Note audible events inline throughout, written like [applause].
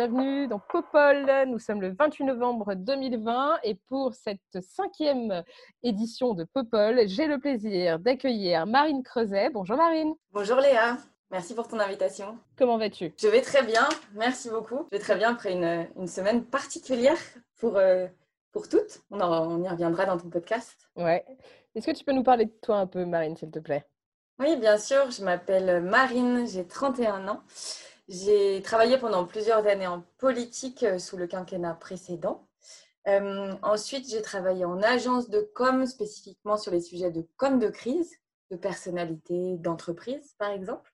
bienvenue dans Popol. Nous sommes le 28 novembre 2020 et pour cette cinquième édition de Popol, j'ai le plaisir d'accueillir Marine Creuset. Bonjour Marine, Bonjour Léa, merci pour ton invitation. comment vas-tu? Je vais très bien, merci beaucoup. Je vais très bien après une, une semaine particulière pour, euh, pour toutes. On, en- on y reviendra dans ton podcast. Ouais. Est-ce que tu peux nous parler de toi un peu Marine, s'il te plaît? Oui, bien sûr, je m'appelle Marine, j'ai 31 ans. J'ai travaillé pendant plusieurs années en politique euh, sous le quinquennat précédent. Euh, ensuite, j'ai travaillé en agence de com, spécifiquement sur les sujets de com de crise, de personnalité, d'entreprise, par exemple.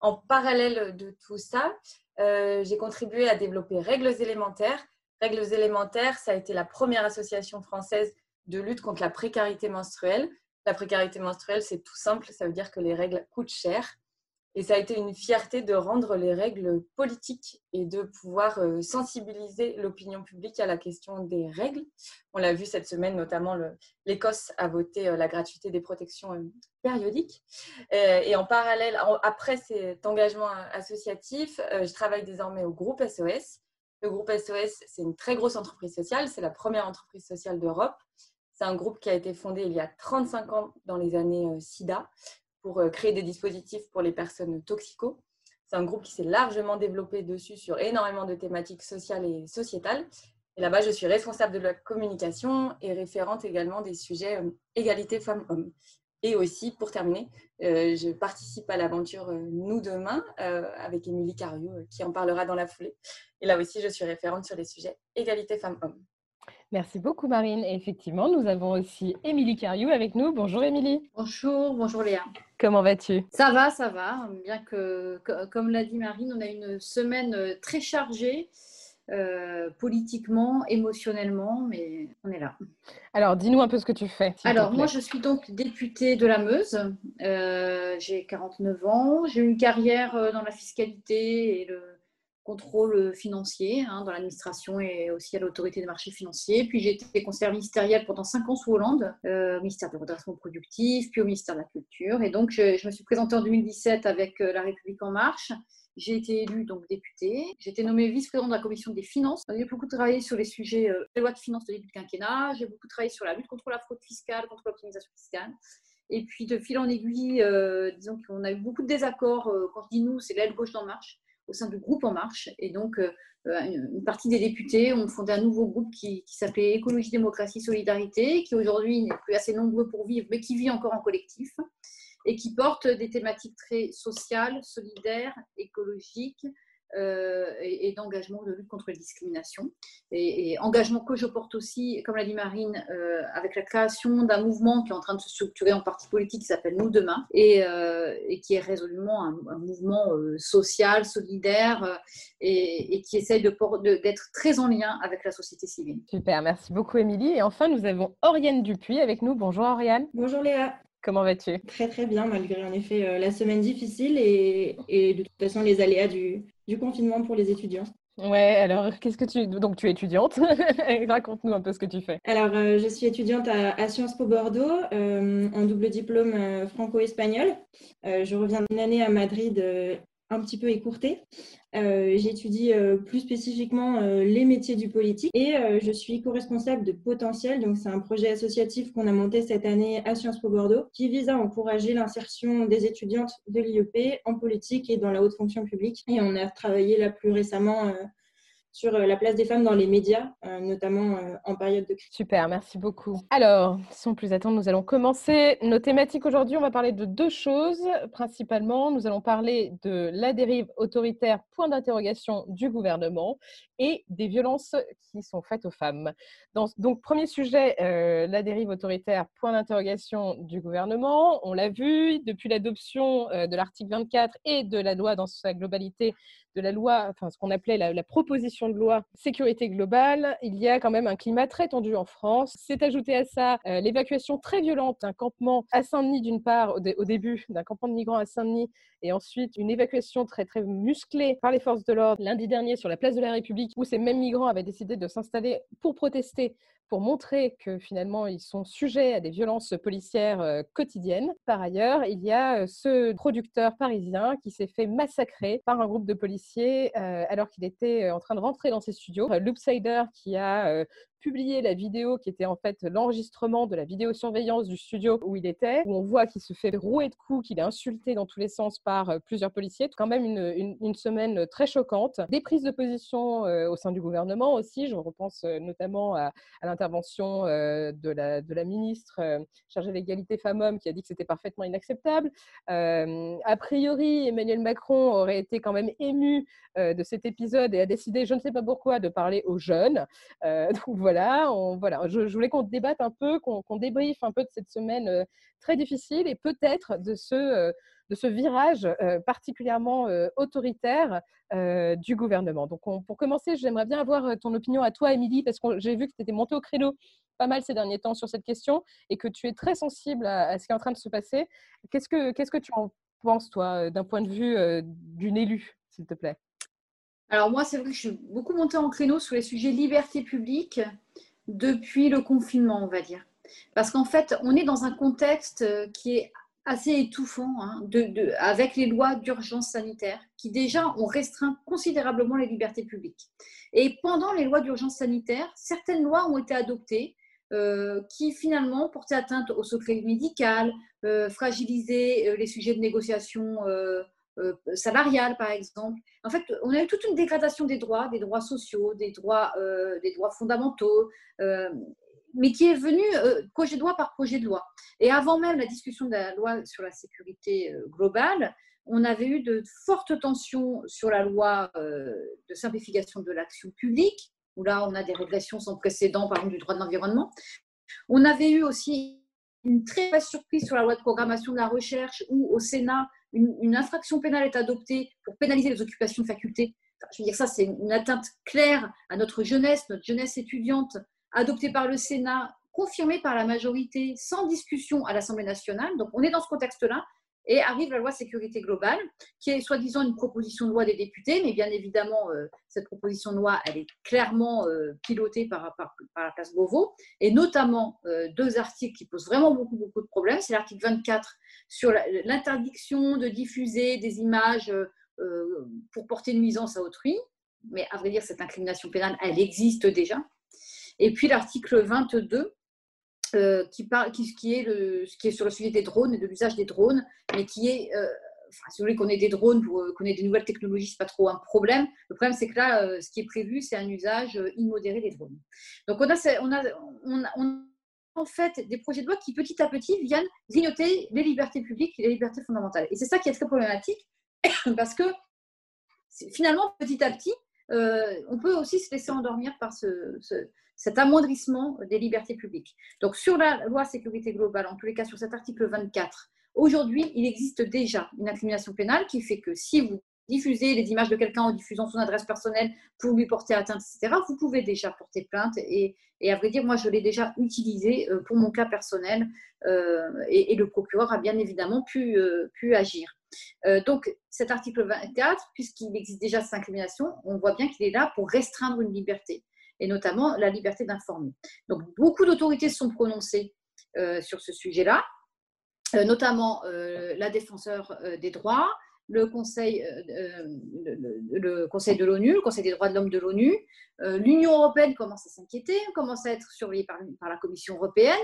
En parallèle de tout ça, euh, j'ai contribué à développer Règles élémentaires. Règles élémentaires, ça a été la première association française de lutte contre la précarité menstruelle. La précarité menstruelle, c'est tout simple, ça veut dire que les règles coûtent cher. Et ça a été une fierté de rendre les règles politiques et de pouvoir euh, sensibiliser l'opinion publique à la question des règles. On l'a vu cette semaine, notamment l'Écosse a voté euh, la gratuité des protections euh, périodiques. Et en parallèle, après cet engagement associatif, je travaille désormais au groupe SOS. Le groupe SOS, c'est une très grosse entreprise sociale, c'est la première entreprise sociale d'Europe. C'est un groupe qui a été fondé il y a 35 ans dans les années SIDA pour euh, créer des dispositifs pour les personnes toxico. C'est un groupe qui s'est largement développé dessus sur énormément de thématiques sociales et sociétales. Et là-bas, je suis responsable de la communication et référente également des sujets euh, égalité femmes-hommes. Et aussi, pour terminer, euh, je participe à l'aventure Nous Demain avec Émilie Cariou euh, qui en parlera dans la foulée. Et là aussi, je suis référente sur les sujets égalité femmes-hommes. Merci beaucoup Marine. Et effectivement, nous avons aussi Émilie Cariou avec nous. Bonjour Émilie, Bonjour, bonjour Léa. comment vas-tu? Ça va, ça va. Bien que, co- comme l'a dit Marine, on a une semaine euh, très chargée, euh, politiquement, émotionnellement, mais on est là. Alors, dis-nous un peu ce que tu fais. Alors, moi, je suis donc députée de la Meuse. Euh, j'ai 49 ans. J'ai une carrière dans la fiscalité et le contrôle financier, hein, dans l'administration et aussi à l'autorité des marchés financiers. Puis j'ai été conseillère ministérielle pendant 5 ans sous Hollande, euh, au ministère du redressement productif, puis au ministère de la Culture. Et donc, je, me suis présentée en 2017 avec euh, La République En Marche. J'ai été élue donc députée. J'ai été nommée vice-présidente de la commission des finances. J'ai beaucoup travaillé sur les sujets euh, des lois de finances de début de quinquennat. J'ai beaucoup travaillé sur la lutte contre la fraude fiscale, contre l'optimisation fiscale. Et puis de fil en aiguille, euh, disons qu'on a eu beaucoup de désaccords. euh, quand je dis nous, c'est l'aile gauche d'En Marche, au sein du groupe En Marche. Et donc, euh, euh, une partie des députés ont fondé un nouveau groupe qui s'appelait Écologie, Démocratie, Solidarité, qui aujourd'hui n'est plus assez nombreux pour vivre, mais qui vit encore en collectif et qui porte des thématiques très sociales, solidaires, écologiques euh, et, et d'engagement de lutte contre les discriminations. Et, et engagement que je porte aussi, comme l'a dit Marine, euh, avec la création d'un mouvement qui est en train de se structurer en parti politique qui s'appelle Nous Demain et, euh, et qui est résolument un, un mouvement euh, social, solidaire et, et qui essaye de por- de- d'être très en lien avec la société civile. Super, merci beaucoup Émilie. Et enfin, nous avons Oriane Dupuis avec nous. Bonjour Oriane, Bonjour Léa, comment vas-tu? Très très bien malgré en effet euh, la semaine difficile et, et de toute façon les aléas du, du confinement pour les étudiants. Ouais, alors qu'est-ce que tu... Donc tu es étudiante, [laughs] raconte-nous un peu ce que tu fais. Alors euh, je suis étudiante à, à Sciences Po Bordeaux euh, en double diplôme franco-espagnol. Je reviens d'une année à Madrid un petit peu écourtée. Euh, J'étudie euh, plus spécifiquement euh, les métiers du politique et je suis co-responsable de Potentiel. Donc, c'est un projet associatif qu'on a monté cette année à Sciences Po Bordeaux qui vise à encourager l'insertion des étudiantes de l'IEP en politique et dans la haute fonction publique. Et on a travaillé là plus récemment sur euh, la place des femmes dans les médias, euh, notamment euh, en période de crise. Super, merci beaucoup. Alors, sans plus attendre, nous allons commencer nos thématiques aujourd'hui. On va parler de deux choses principalement. Nous allons parler de la dérive autoritaire, point d'interrogation du gouvernement, et des violences qui sont faites aux femmes. donc, premier sujet, euh, la dérive autoritaire, point d'interrogation du gouvernement. On l'a vu depuis l'adoption euh, de l'article 24 et de la loi dans sa globalité de la loi, enfin ce qu'on appelait la, proposition de loi sécurité globale, il y a quand même un climat très tendu en France. C'est ajouté à ça euh, l'évacuation très violente d'un campement à Saint-Denis d'une part au, début, d'un campement de migrants à Saint-Denis, et ensuite une évacuation très très musclée par les forces de l'ordre lundi dernier sur la place de la République, où ces mêmes migrants avaient décidé de s'installer pour protester pour montrer que finalement ils sont sujets à des violences policières euh, quotidiennes. Par ailleurs, il y a euh, ce producteur parisien qui s'est fait massacrer par un groupe de policiers euh, alors qu'il était en train de rentrer dans ses studios. Loopsider qui a publié la vidéo qui était en fait l'enregistrement de la vidéosurveillance du studio où il était, où on voit qu'il se fait rouer de coups, qu'il est insulté dans tous les sens par plusieurs policiers. Quand même une, une, semaine très choquante. Des prises de position au sein du gouvernement aussi. Je repense notamment à, l'intervention de, la, de la ministre chargée de l'égalité femmes-hommes qui a dit que c'était parfaitement inacceptable. a priori, Emmanuel Macron aurait été quand même ému de cet épisode et a décidé, je ne sais pas pourquoi, de parler aux jeunes. [laughs] donc voilà, voilà je, voulais qu'on débatte un peu, qu'on débriefe un peu de cette semaine euh, très difficile et peut-être de ce, euh, de ce virage euh, particulièrement autoritaire du gouvernement. Donc pour commencer, j'aimerais bien avoir ton opinion à toi, Émilie, parce que j'ai vu que tu étais montée au créneau pas mal ces derniers temps sur cette question et que tu es très sensible à, ce qui est en train de se passer. Qu'est-ce que, que tu en penses, toi, d'un point de vue d'une élue, s'il te plaît? Alors moi, c'est vrai que je suis beaucoup montée en créneau sur les sujets liberté publique depuis le confinement, on va dire. Parce qu'en fait, on est dans un contexte euh, qui est assez étouffant hein, avec les lois d'urgence sanitaire qui déjà ont restreint considérablement les libertés publiques. Et pendant les lois d'urgence sanitaire, certaines lois ont été adoptées euh, qui finalement portaient atteinte au secret médical, euh, fragilisaient euh, les sujets de négociation salariale, par exemple. En fait, on a eu toute une dégradation des droits, des droits sociaux, des droits, des droits fondamentaux, mais qui est venue projet de loi par projet de loi. Et avant même la discussion de la loi sur la sécurité globale, on avait eu de fortes tensions sur la loi de simplification de l'action publique, où là, on a des régressions sans précédent, par exemple, du droit de l'environnement. On avait eu aussi une très mauvaise surprise sur la loi de programmation de la recherche, où au Sénat, une, infraction pénale est adoptée pour pénaliser les occupations de faculté, je veux dire, ça, c'est une atteinte claire à notre jeunesse, notre jeunesse étudiante, adoptée par le Sénat, confirmée par la majorité, sans discussion à l'Assemblée nationale. Donc, on est dans ce contexte-là. Et arrive la loi sécurité globale, qui est soi-disant une proposition de loi des députés, mais bien évidemment, euh, cette proposition de loi, elle est clairement euh, pilotée par, la place Beauvau, et notamment euh, deux articles qui posent vraiment beaucoup, beaucoup de problèmes. C'est l'article 24 sur l'interdiction de diffuser des images pour porter nuisance à autrui, mais à vrai dire, cette incrimination pénale, elle existe déjà. Et puis l'article 22 euh, qui, parle, qui, qui, est le, qui est sur le sujet des drones et de l'usage des drones, mais qui est, euh, enfin, si vous voulez qu'on ait des drones, pour, qu'on ait des nouvelles technologies, c'est pas trop un problème. Le problème, c'est que là, euh, ce qui est prévu, c'est un usage immodéré des drones. Donc, on a, on a, on a, on a en fait des projets de loi qui, petit à petit, viennent grignoter les libertés publiques et les libertés fondamentales. Et c'est ça qui est très problématique, [coughs] parce que finalement, petit à petit, on peut aussi se laisser endormir par ce, cet amoindrissement des libertés publiques. Donc sur la loi sécurité globale, en tous les cas sur cet article 24, aujourd'hui, il existe déjà une incrimination pénale qui fait que si vous diffusez les images de quelqu'un en diffusant son adresse personnelle pour lui porter atteinte, etc., vous pouvez déjà porter plainte. Et, à vrai dire, moi, je l'ai déjà utilisé euh, pour mon cas personnel euh, et, le procureur a bien évidemment pu, euh, agir. donc, cet article 24, puisqu'il existe déjà cette incrimination, on voit bien qu'il est là pour restreindre une liberté et notamment la liberté d'informer. Donc, beaucoup d'autorités se sont prononcées sur ce sujet-là, notamment la défenseur des droits, le Conseil, le, Conseil de l'ONU, le Conseil des droits de l'homme de l'ONU. L'Union européenne commence à s'inquiéter, commence à être surveillée par, la Commission européenne.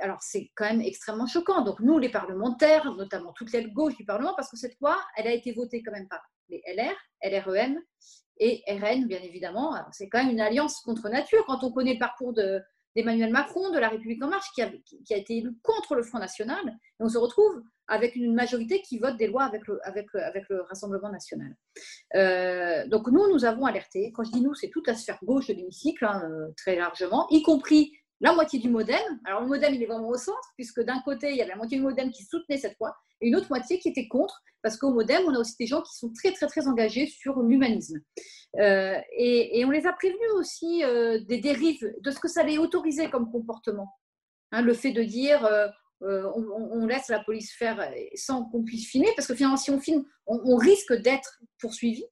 Alors, c'est quand même extrêmement choquant. Donc, nous, les parlementaires, notamment toute l'aile gauche du Parlement, parce que cette loi, elle a été votée quand même par les LR, LREM et RN, bien évidemment. C'est quand même une alliance contre nature quand on connaît le parcours d'Emmanuel Macron, de la République en marche, qui a, été élu contre le Front National. Et on se retrouve avec une majorité qui vote des lois avec le, avec avec le Rassemblement national. Euh, donc nous, nous avons alerté, quand je dis nous, c'est toute la sphère gauche de l'hémicycle, hein, euh, très largement, y compris la moitié du modem. Alors le modem, il est vraiment au centre, puisque d'un côté, il y a la moitié du modem qui soutenait cette loi, et une autre moitié qui était contre, parce qu'au modem, on a aussi des gens qui sont très, très, très engagés sur l'humanisme. Euh, et, on les a prévenus aussi des dérives, de ce que ça allait autoriser comme comportement. Hein, le fait de dire euh, on, laisse la police faire euh, sans qu'on puisse filmer, parce que finalement, si on filme, on, risque d'être poursuivi.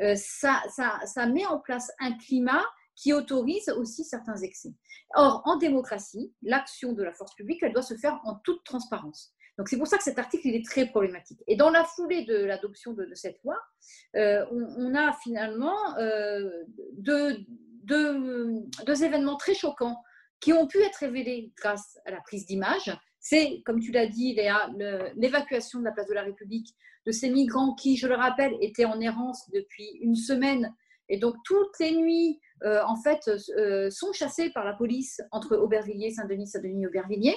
Euh, ça, ça, met en place un climat qui autorise aussi certains excès. Or, en démocratie, l'action de la force publique, elle doit se faire en toute transparence. Donc, c'est pour ça que cet article, est très problématique. Et dans la foulée de l'adoption de, cette loi, on, a finalement deux, deux, événements très choquants qui ont pu être révélés grâce à la prise d'image c'est, comme tu l'as dit, Léa, l'évacuation de la place de la République de ces migrants qui, je le rappelle, étaient en errance depuis une semaine. Et donc, toutes les nuits, euh, en fait, euh, sont chassés par la police entre Aubervilliers, Saint-Denis, Saint-Denis, Aubervilliers.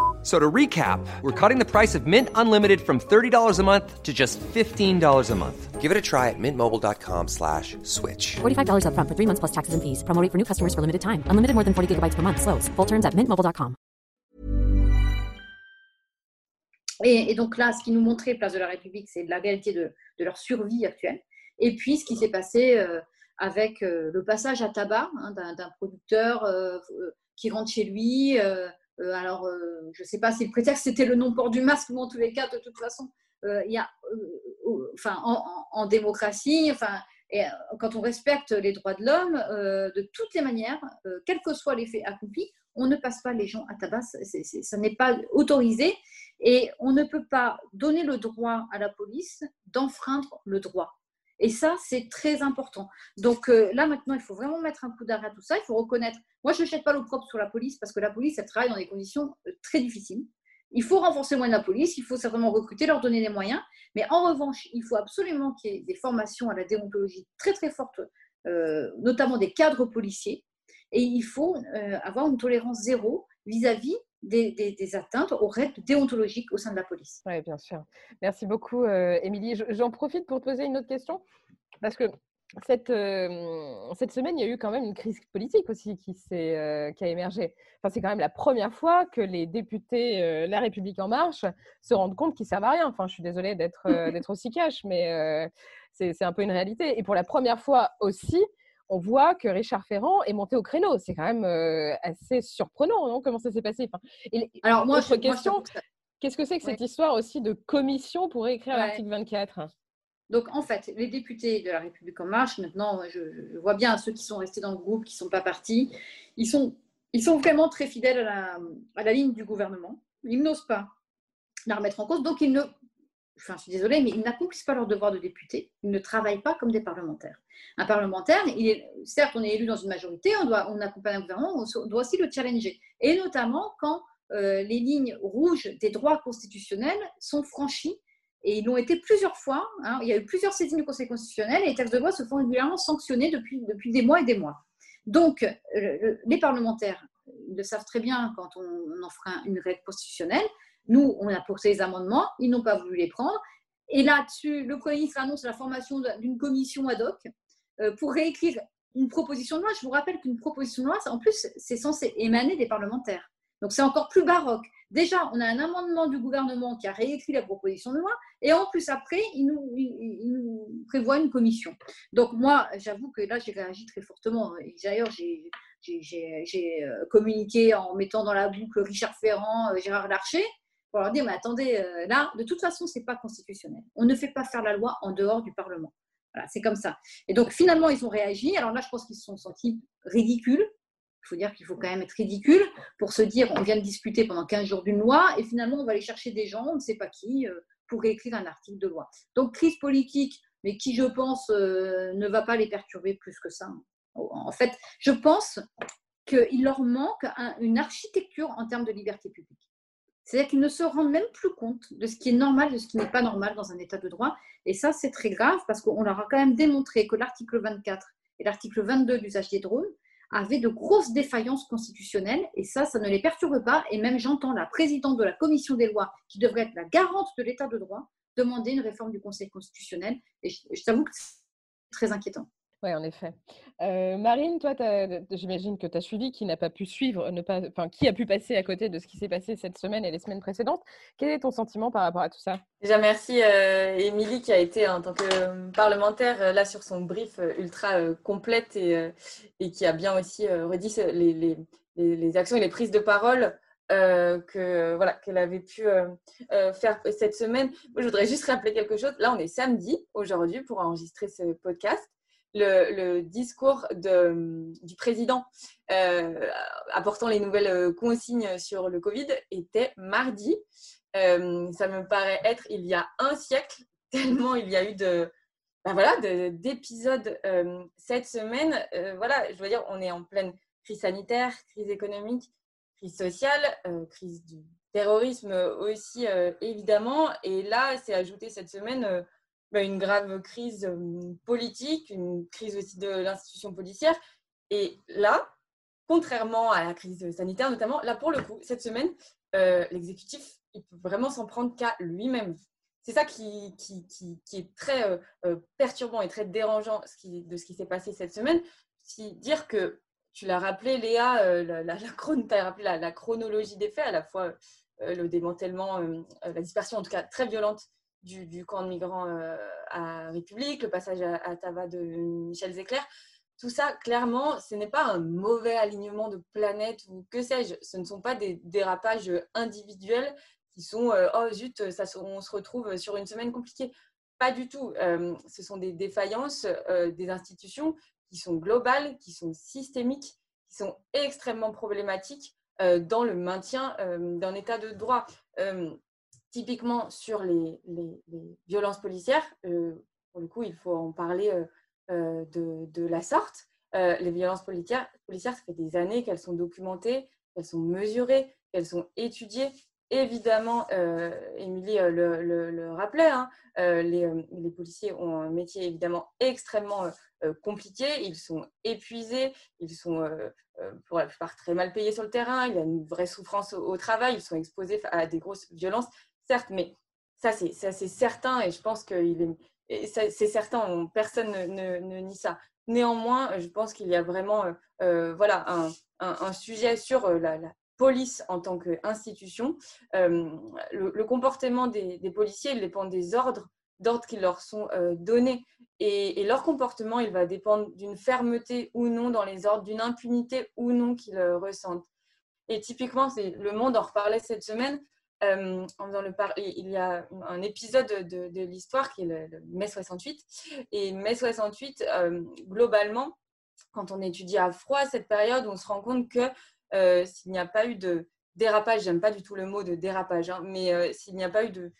So to recap, we're cutting the price of Mint Unlimited from $30 a month to just $15 a month. Give it a try at mintmobile.com slash switch. $45 up front for three months plus taxes and fees. Promo for new customers for limited time. Unlimited more than 40 gigabytes per month. Slows. Full terms at mintmobile.com. Et, et, donc là, ce qui nous montrait Place de la République, c'est la réalité de, de, leur survie actuelle. Et puis, ce qui s'est passé euh, avec euh, le passage à tabac hein, d'un producteur euh, euh, qui rentre chez lui euh, euh, alors, euh, je ne sais pas si le prétexte c'était le non-port du masque, mais en tous les cas, de toute façon, euh, il y a, enfin, en, démocratie, enfin, quand on respecte les droits de l'homme, de toutes les manières, quels que soient les faits accomplis, on ne passe pas les gens à tabac, ça n'est pas autorisé, et on ne peut pas donner le droit à la police d'enfreindre le droit. Et ça, c'est très important. Donc euh, là, maintenant, il faut vraiment mettre un coup d'arrêt à tout ça. Il faut reconnaître. Moi, je ne jette pas l'opprobre sur la police parce que la police, elle travaille dans des conditions euh, très difficiles. Il faut renforcer moins la police, il faut certainement recruter, leur donner les moyens. Mais en revanche, il faut absolument qu'il y ait des formations à la déontologie très très fortes, euh, notamment des cadres policiers. Et il faut avoir une tolérance zéro vis-à-vis des, atteintes aux règles déontologiques au sein de la police. Oui, bien sûr. Merci beaucoup, euh, Émilie. J'en profite pour te poser une autre question, parce que cette, euh, cette semaine, il y a eu quand même une crise politique aussi qui, euh, qui a émergé. Enfin, c'est quand même la première fois que les députés La République En Marche se rendent compte qu'ils ne servent à rien. Enfin, je suis désolée d'être [laughs] aussi cash, mais c'est un peu une réalité. Et pour la première fois aussi, on voit que Richard Ferrand est monté au créneau. C'est quand même euh, assez surprenant, non Comment ça s'est passé Alors, moi, je, question, qu'est-ce que c'est que cette histoire aussi de commission pour écrire l'article 24 donc, en fait, les députés de la République en marche, maintenant, je, vois bien ceux qui sont restés dans le groupe, qui ne sont pas partis, ils sont, ils sont vraiment très fidèles à la, à la ligne du gouvernement. Ils n'osent pas la remettre en cause, donc ils ne je suis désolée, mais ils n'accomplissent pas leur devoir de député. Ils ne travaillent pas comme des parlementaires. Un parlementaire, certes, on est élu dans une majorité, on, doit, on accompagne un gouvernement, on doit aussi le challenger. Et notamment quand euh, les lignes rouges des droits constitutionnels sont franchies. Et ils l'ont été plusieurs fois. Hein. il y a eu plusieurs saisines du Conseil constitutionnel et les textes de loi se font régulièrement sanctionner depuis, des mois et des mois. Donc, les parlementaires le savent très bien quand on, on enfreint une règle constitutionnelle. Nous, on a porté les amendements, ils n'ont pas voulu les prendre. Et là-dessus, le Premier ministre annonce la formation d'une commission ad hoc euh, pour réécrire une proposition de loi. Je vous rappelle qu'une proposition de loi, en plus, c'est censé émaner des parlementaires. Donc c'est encore plus baroque. Déjà, on a un amendement du gouvernement qui a réécrit la proposition de loi, et en plus après, il nous, prévoit une commission. Donc moi, j'avoue que là, j'ai réagi très fortement. D'ailleurs, j'ai euh, communiqué en mettant dans la boucle Richard Ferrand, euh, Gérard Larcher, pour leur dire, mais attendez, euh, là, de toute façon, ce n'est pas constitutionnel. On ne fait pas faire la loi en dehors du Parlement. Voilà, c'est comme ça. Et donc, finalement, ils ont réagi. Alors là, je pense qu'ils se sont sentis ridicules. Il faut dire qu'il faut quand même être ridicule pour se dire, on vient de discuter pendant 15 jours d'une loi et finalement, on va aller chercher des gens, on ne sait pas qui, euh, pour réécrire un article de loi. Donc, crise politique, mais qui, je pense, euh, ne va pas les perturber plus que ça. En fait, je pense qu'il leur manque une architecture en termes de liberté publique. C'est-à-dire qu'ils ne se rendent même plus compte de ce qui est normal, de ce qui n'est pas normal dans un état de droit. Et ça, c'est très grave parce qu'on leur a quand même démontré que l'article 24 et l'article 22 d'usage des drones avaient de grosses défaillances constitutionnelles. Et ça, ça ne les perturbe pas. Et même j'entends la présidente de la commission des lois, qui devrait être la garante de l'état de droit, demander une réforme du Conseil constitutionnel. Et je, je t'avoue que c'est très inquiétant. Oui, en effet. Marine, toi, j'imagine que tu as suivi, qui n'a pas pu suivre, ne pas, enfin, qui a pu passer à côté de ce qui s'est passé cette semaine et les semaines précédentes. Quel est ton sentiment par rapport à tout ça? Déjà, merci Émilie qui a été en tant que parlementaire là sur son brief ultra complète et, qui a bien aussi redit les, actions et les prises de parole que voilà qu'elle avait pu faire cette semaine. Moi, je voudrais juste rappeler quelque chose. Là, on est samedi aujourd'hui pour enregistrer ce podcast le, discours du président euh, apportant les nouvelles euh, consignes sur le Covid était mardi. Euh, ça me paraît être il y a un siècle, [laughs] tellement il y a eu de, ben voilà, d'épisodes cette semaine. voilà, je veux dire, on est en pleine crise sanitaire, crise économique, crise sociale, crise du terrorisme aussi, évidemment. Et là, c'est ajouté cette semaine une grave crise euh, politique, une crise aussi de l'institution policière. Et là, contrairement à la crise sanitaire notamment, là pour le coup, cette semaine, euh, l'exécutif, il peut vraiment s'en prendre qu'à lui-même. C'est ça qui, qui, qui, est très euh, perturbant et très dérangeant de ce qui s'est passé cette semaine. Si dire que, tu l'as rappelé Léa, la, as rappelé la, chronologie des faits, à la fois le démantèlement, la dispersion en tout cas très violente du, camp de migrants euh, à République, le passage à, Tava de Michel Zecler. Tout ça, clairement, ce n'est pas un mauvais alignement de planètes ou que sais-je. Ce ne sont pas des dérapages individuels qui sont euh, oh zut, ça, on se retrouve sur une semaine compliquée. Pas du tout. Euh, ce sont des défaillances des institutions qui sont globales, qui sont systémiques, qui sont extrêmement problématiques dans le maintien d'un état de droit typiquement sur les, violences policières, euh, pour le coup, il faut en parler euh, euh, de, la sorte. les violences policières, policières, ça fait des années qu'elles sont documentées, qu'elles sont mesurées, qu'elles sont étudiées. Évidemment, Émilie le, rappelait, hein, les, les, policiers ont un métier évidemment extrêmement compliqué, ils sont épuisés, ils sont pour la plupart très mal payés sur le terrain, il y a une vraie souffrance au travail, ils sont exposés à des grosses violences certes, mais ça, c'est certain et je pense que c'est certain, personne ne, nie ça. Néanmoins, je pense qu'il y a vraiment euh, euh, voilà, un, sujet sur euh, la, police en tant qu'institution. le, comportement des, policiers, dépend des ordres d'ordres qui leur sont donnés. Et, et, leur comportement, il va dépendre d'une fermeté ou non dans les ordres, d'une impunité ou non qu'ils ressentent. Et typiquement, c'est le monde en reparlait cette semaine. Euh, il y a un épisode de, l'histoire qui est le, mai 68. Et mai 68, euh, globalement, quand on étudie à froid cette période, on se rend compte que euh, s'il n'y a pas eu de dérapage, j'aime pas du tout le mot de dérapage, hein, mais s'il n'y a pas eu de,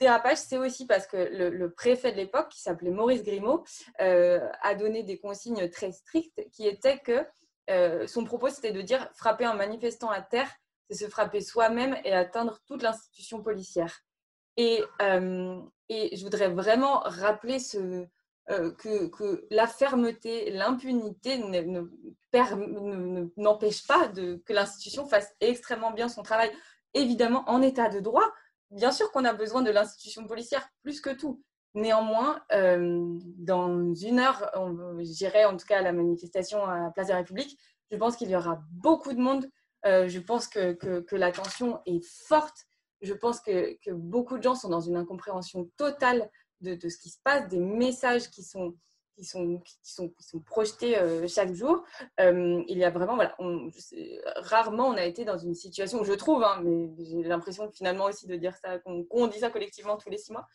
dérapage, c'est aussi parce que le, préfet de l'époque, qui s'appelait Maurice Grimaud, a donné des consignes très strictes qui étaient que son propos, c'était de dire frapper un manifestant à terre c'est se frapper soi-même et atteindre toute l'institution policière. Et, euh, et, je voudrais vraiment rappeler ce, euh, que, que, la fermeté, l'impunité n'empêche pas de, que l'institution fasse extrêmement bien son travail, évidemment en état de droit. Bien sûr qu'on a besoin de l'institution policière plus que tout. Néanmoins, euh, dans une heure, j'irai en tout cas à la manifestation à la Place de la République, je pense qu'il y aura beaucoup de monde euh, je pense que, que, la tension est forte. Je pense que, que, beaucoup de gens sont dans une incompréhension totale de, de, ce qui se passe, des messages qui sont, qui sont, qui sont, qui sont projetés euh, chaque jour. Euh, il y a vraiment, voilà, rarement on a été dans une situation, je trouve, hein, mais j'ai l'impression finalement aussi de dire ça, qu'on dit ça collectivement tous les six mois.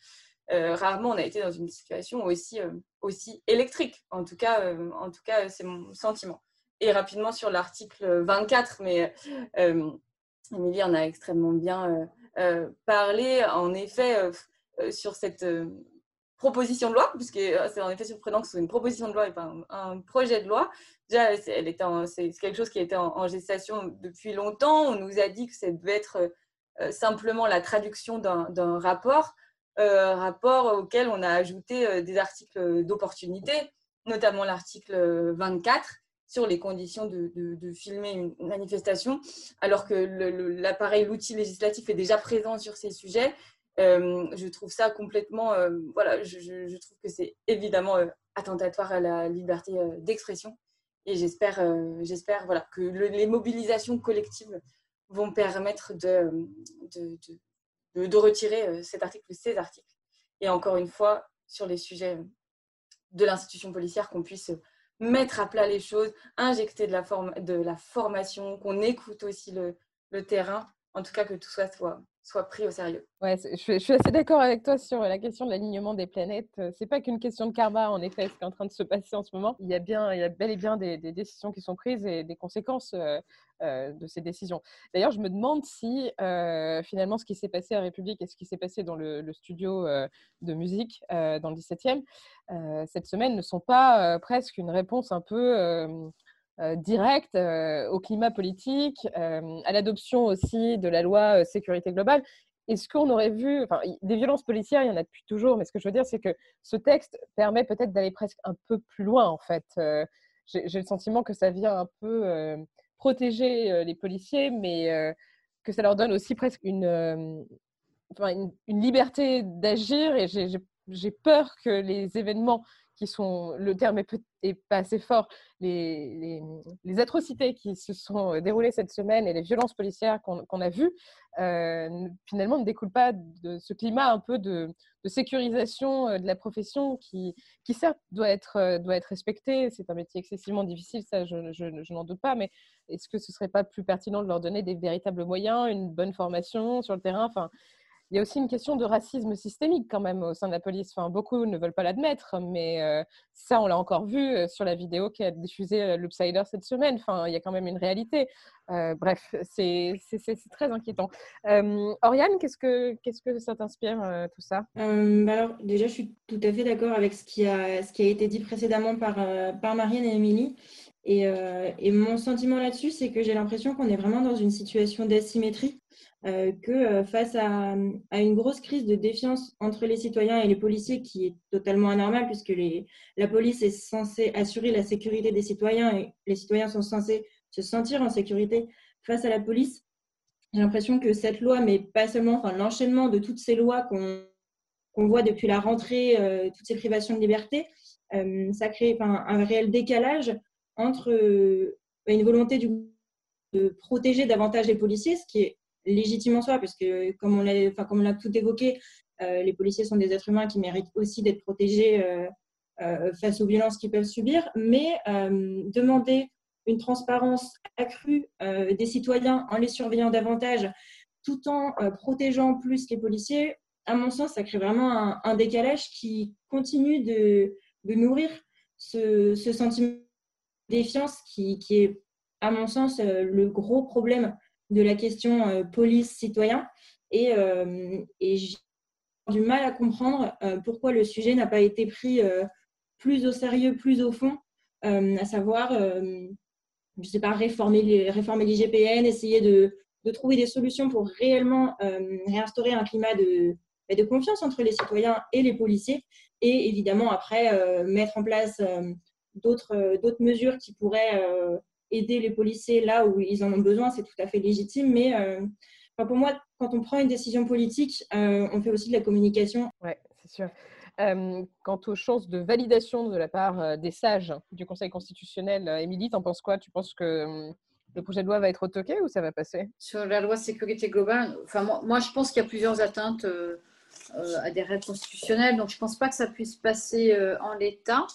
rarement on a été dans une situation aussi, aussi électrique. En tout cas, en tout cas c'est mon sentiment et rapidement sur l'article 24, mais euh, Émilie en a extrêmement bien euh, euh, parlé. En effet, sur cette proposition de loi, puisque c'est en effet surprenant que ce soit une proposition de loi et pas un, projet de loi. Déjà, c'est quelque chose qui était en, en, gestation depuis longtemps. On nous a dit que ça devait être simplement la traduction d'un rapport, rapport auquel on a ajouté des articles d'opportunité, notamment l'article 24 sur les conditions de, de, filmer une manifestation, alors que l'appareil, l'outil législatif est déjà présent sur ces sujets. Euh, je trouve ça complètement, euh, voilà, je, trouve que c'est évidemment euh, attentatoire à la liberté d'expression. Et j'espère, j'espère, voilà, que les mobilisations collectives vont permettre de, de, de, retirer cet article, ces articles. Et encore une fois, sur les sujets de l'institution policière, qu'on puisse mettre à plat les choses, injecter de la, formation, qu'on écoute aussi le, le, terrain, en tout cas que tout soit, soit, soit pris au sérieux. Ouais, je, suis assez d'accord avec toi sur la question de l'alignement des planètes. Euh, c'est pas qu'une question de karma, en effet, ce qui est en train de se passer en ce moment. Il y a, bien, il y a bel et bien des, des décisions qui sont prises et des conséquences euh, euh, de ces décisions. D'ailleurs, je me demande si finalement ce qui s'est passé à République et ce qui s'est passé dans le, le studio de musique dans le 17e cette semaine ne sont pas presque une réponse un peu directe au climat politique, à l'adoption aussi de la loi sécurité globale. Est-ce qu'on aurait vu, enfin, des violences policières, il y en a depuis toujours, mais ce que je veux dire, c'est que ce texte permet peut-être d'aller presque un peu plus loin, en fait. J'ai le sentiment que ça vient un peu protéger les policiers, mais que ça leur donne aussi presque une, une, une liberté d'agir. Et j'ai peur que les événements qui sont, le terme est, pas assez fort, les, les, atrocités qui se sont euh, déroulées cette semaine et les violences policières qu'on a vues, euh, finalement ne découlent pas de ce climat un peu de, sécurisation euh, de la profession qui, qui certes doit être, doit être respecté. C'est un métier excessivement difficile, ça je, je, je n'en doute pas, mais est-ce que ce serait pas plus pertinent de leur donner des véritables moyens, une bonne formation sur le terrain? Enfin, il y a aussi une question de racisme systémique quand même au sein de la police. Beaucoup ne veulent pas l'admettre, mais euh, ça, on l'a encore vu euh, sur la vidéo qui a diffusé euh, l'Upsider cette semaine. Il y a quand même une réalité. bref, c'est très inquiétant. Oriane, qu'est-ce que, ça t'inspire tout ça? Bah Alors, déjà, je suis tout à fait d'accord avec ce qui, a, été dit précédemment par, par Marianne et Émilie. Et, mon sentiment là-dessus, c'est que j'ai l'impression qu'on est vraiment dans une situation d'asymétrie. Euh, que euh, face à, une grosse crise de défiance entre les citoyens et les policiers, qui est totalement anormale, puisque la police est censée assurer la sécurité des citoyens et les citoyens sont censés se sentir en sécurité face à la police. J'ai l'impression que cette loi, mais pas seulement, enfin, l'enchaînement de toutes ces lois qu'on voit depuis la rentrée, euh, toutes ces privations de liberté, ça crée un, réel décalage entre une volonté de protéger davantage les policiers, ce qui est légitime en soi, parce que comme on l'a, tout évoqué, euh, les policiers sont des êtres humains qui méritent aussi d'être protégés euh, euh, face aux violences qu'ils peuvent subir, mais demander une transparence accrue des citoyens en les surveillant davantage, tout en protégeant plus les policiers, à mon sens, ça crée vraiment un, décalage qui continue de, nourrir ce, sentiment de défiance qui, est, à mon sens, le gros problème de la question euh, police-citoyen. Et, euh, et j'ai du mal à comprendre euh, pourquoi le sujet n'a pas été pris plus au sérieux, plus au fond, à savoir, je sais pas, réformer, réformer l'IGPN, essayer de, trouver des solutions pour réellement réinstaurer un climat de, bah, de confiance entre les citoyens et les policiers, et évidemment après mettre en place d'autres mesures qui pourraient aider les policiers là où ils en ont besoin, c'est tout à fait légitime. Mais euh, pour moi, quand on prend une décision politique, euh, on fait aussi de la communication. Oui, c'est sûr. Euh, quant aux chances de validation de la part des sages du Conseil constitutionnel, Émilie, t'en penses quoi? Tu penses que le projet de loi va être retoqué ou ça va passer? Sur la loi sécurité globale, enfin, moi, moi je pense qu'il y a plusieurs atteintes à des règles constitutionnelles, donc je ne pense pas que ça puisse passer en l'état.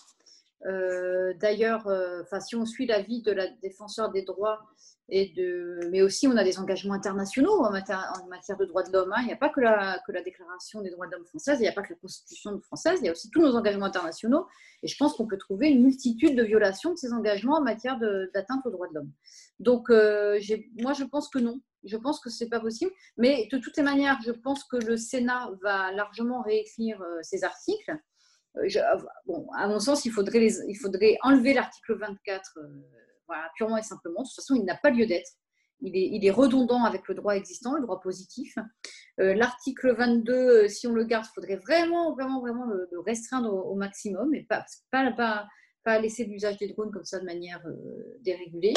Euh, d'ailleurs, euh, si on suit l'avis de la défenseur des droits, et de, mais aussi on a des engagements internationaux en matière, de droits de l'homme. Hein. Il n'y a pas que la, que la Déclaration des droits de l'homme française, il n'y a pas que la Constitution française, il y a aussi tous nos engagements internationaux. Et je pense qu'on peut trouver une multitude de violations de ces engagements en matière d'atteinte aux droits de l'homme. Donc, euh, moi, je pense que non. Je pense que ce n'est pas possible. Mais de toutes les manières, je pense que le Sénat va largement réécrire ces articles bon, à mon sens, il faudrait, enlever l'article 24, voilà, purement et simplement. De toute façon, il n'a pas lieu d'être. Il est, redondant avec le droit existant, le droit positif. L'article 22, si on le garde, il faudrait vraiment, vraiment, vraiment le, restreindre au, maximum et pas, pas, laisser l'usage des drones comme ça de manière euh, dérégulée.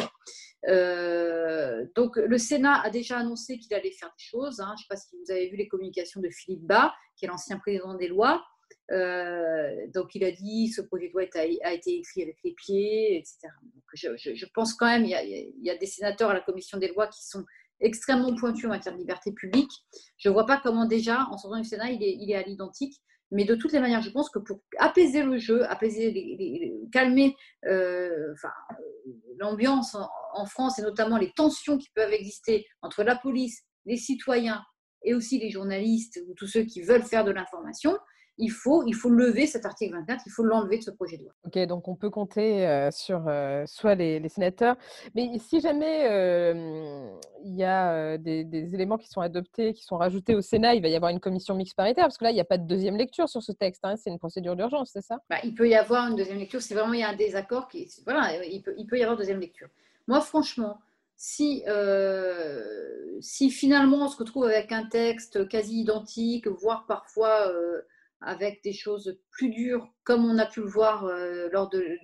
Euh, donc le Sénat a déjà annoncé qu'il allait faire des choses. Hein. Je ne sais pas si vous avez vu les communications de Philippe Bas, qui est l'ancien président des lois. Euh, donc il a dit ce projet de loi a, été écrit avec les pieds, etc. je, pense quand même, il y, a, des sénateurs à la commission des lois qui sont extrêmement pointus en matière de liberté publique. Je ne vois pas comment déjà, en sortant du Sénat, il est, il est à l'identique. Mais de toutes les manières, je pense que pour apaiser le jeu, apaiser, calmer euh, l'ambiance en, France et notamment les tensions qui peuvent exister entre la police, les citoyens et aussi les journalistes ou tous ceux qui veulent faire de l'information, il faut, il faut lever cet article 24, il faut l'enlever de ce projet de loi. Ok, donc on peut compter euh, sur euh, soit les, sénateurs, mais si jamais euh, il y a des, éléments qui sont adoptés, qui sont rajoutés au Sénat, il va y avoir une commission mixte paritaire, parce que là, il n'y a pas de deuxième lecture sur ce texte, hein, c'est une procédure d'urgence, c'est ça? Bah, Il peut y avoir une deuxième lecture, c'est vraiment il y a un désaccord, qui, voilà, il peut, il peut y avoir deuxième lecture. Moi, franchement, si, si finalement on se retrouve avec un texte quasi identique, voire parfois avec des choses plus dures, comme on a pu le voir euh, lors de,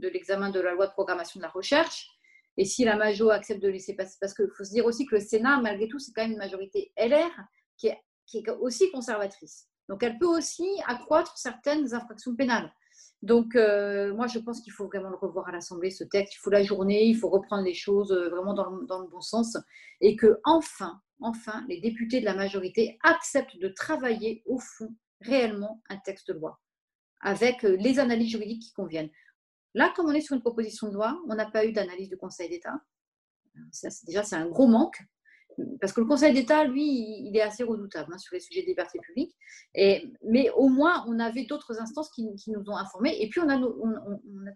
l'examen de la loi de programmation de la recherche. Et si la Majo accepte de laisser passer, parce qu'il faut se dire aussi que le Sénat, malgré tout, c'est quand même une majorité LR qui est, qui est, aussi conservatrice. Donc elle peut aussi accroître certaines infractions pénales. Donc euh, moi, je pense qu'il faut vraiment le revoir à l'Assemblée, ce texte. Il faut la journée, il faut reprendre les choses euh, vraiment dans le, dans le bon sens. Et que enfin, enfin, les députés de la majorité acceptent de travailler au fond réellement un texte de loi, avec euh, les analyses juridiques qui conviennent. Là, comme on est sur une proposition de loi, on n'a pas eu d'analyse du Conseil d'État. déjà, c'est un gros manque, parce que le Conseil d'État, lui, il est assez redoutable hein, sur les sujets de liberté publique. Et, mais au moins, on avait d'autres instances qui, nous ont informés. Et puis, on a,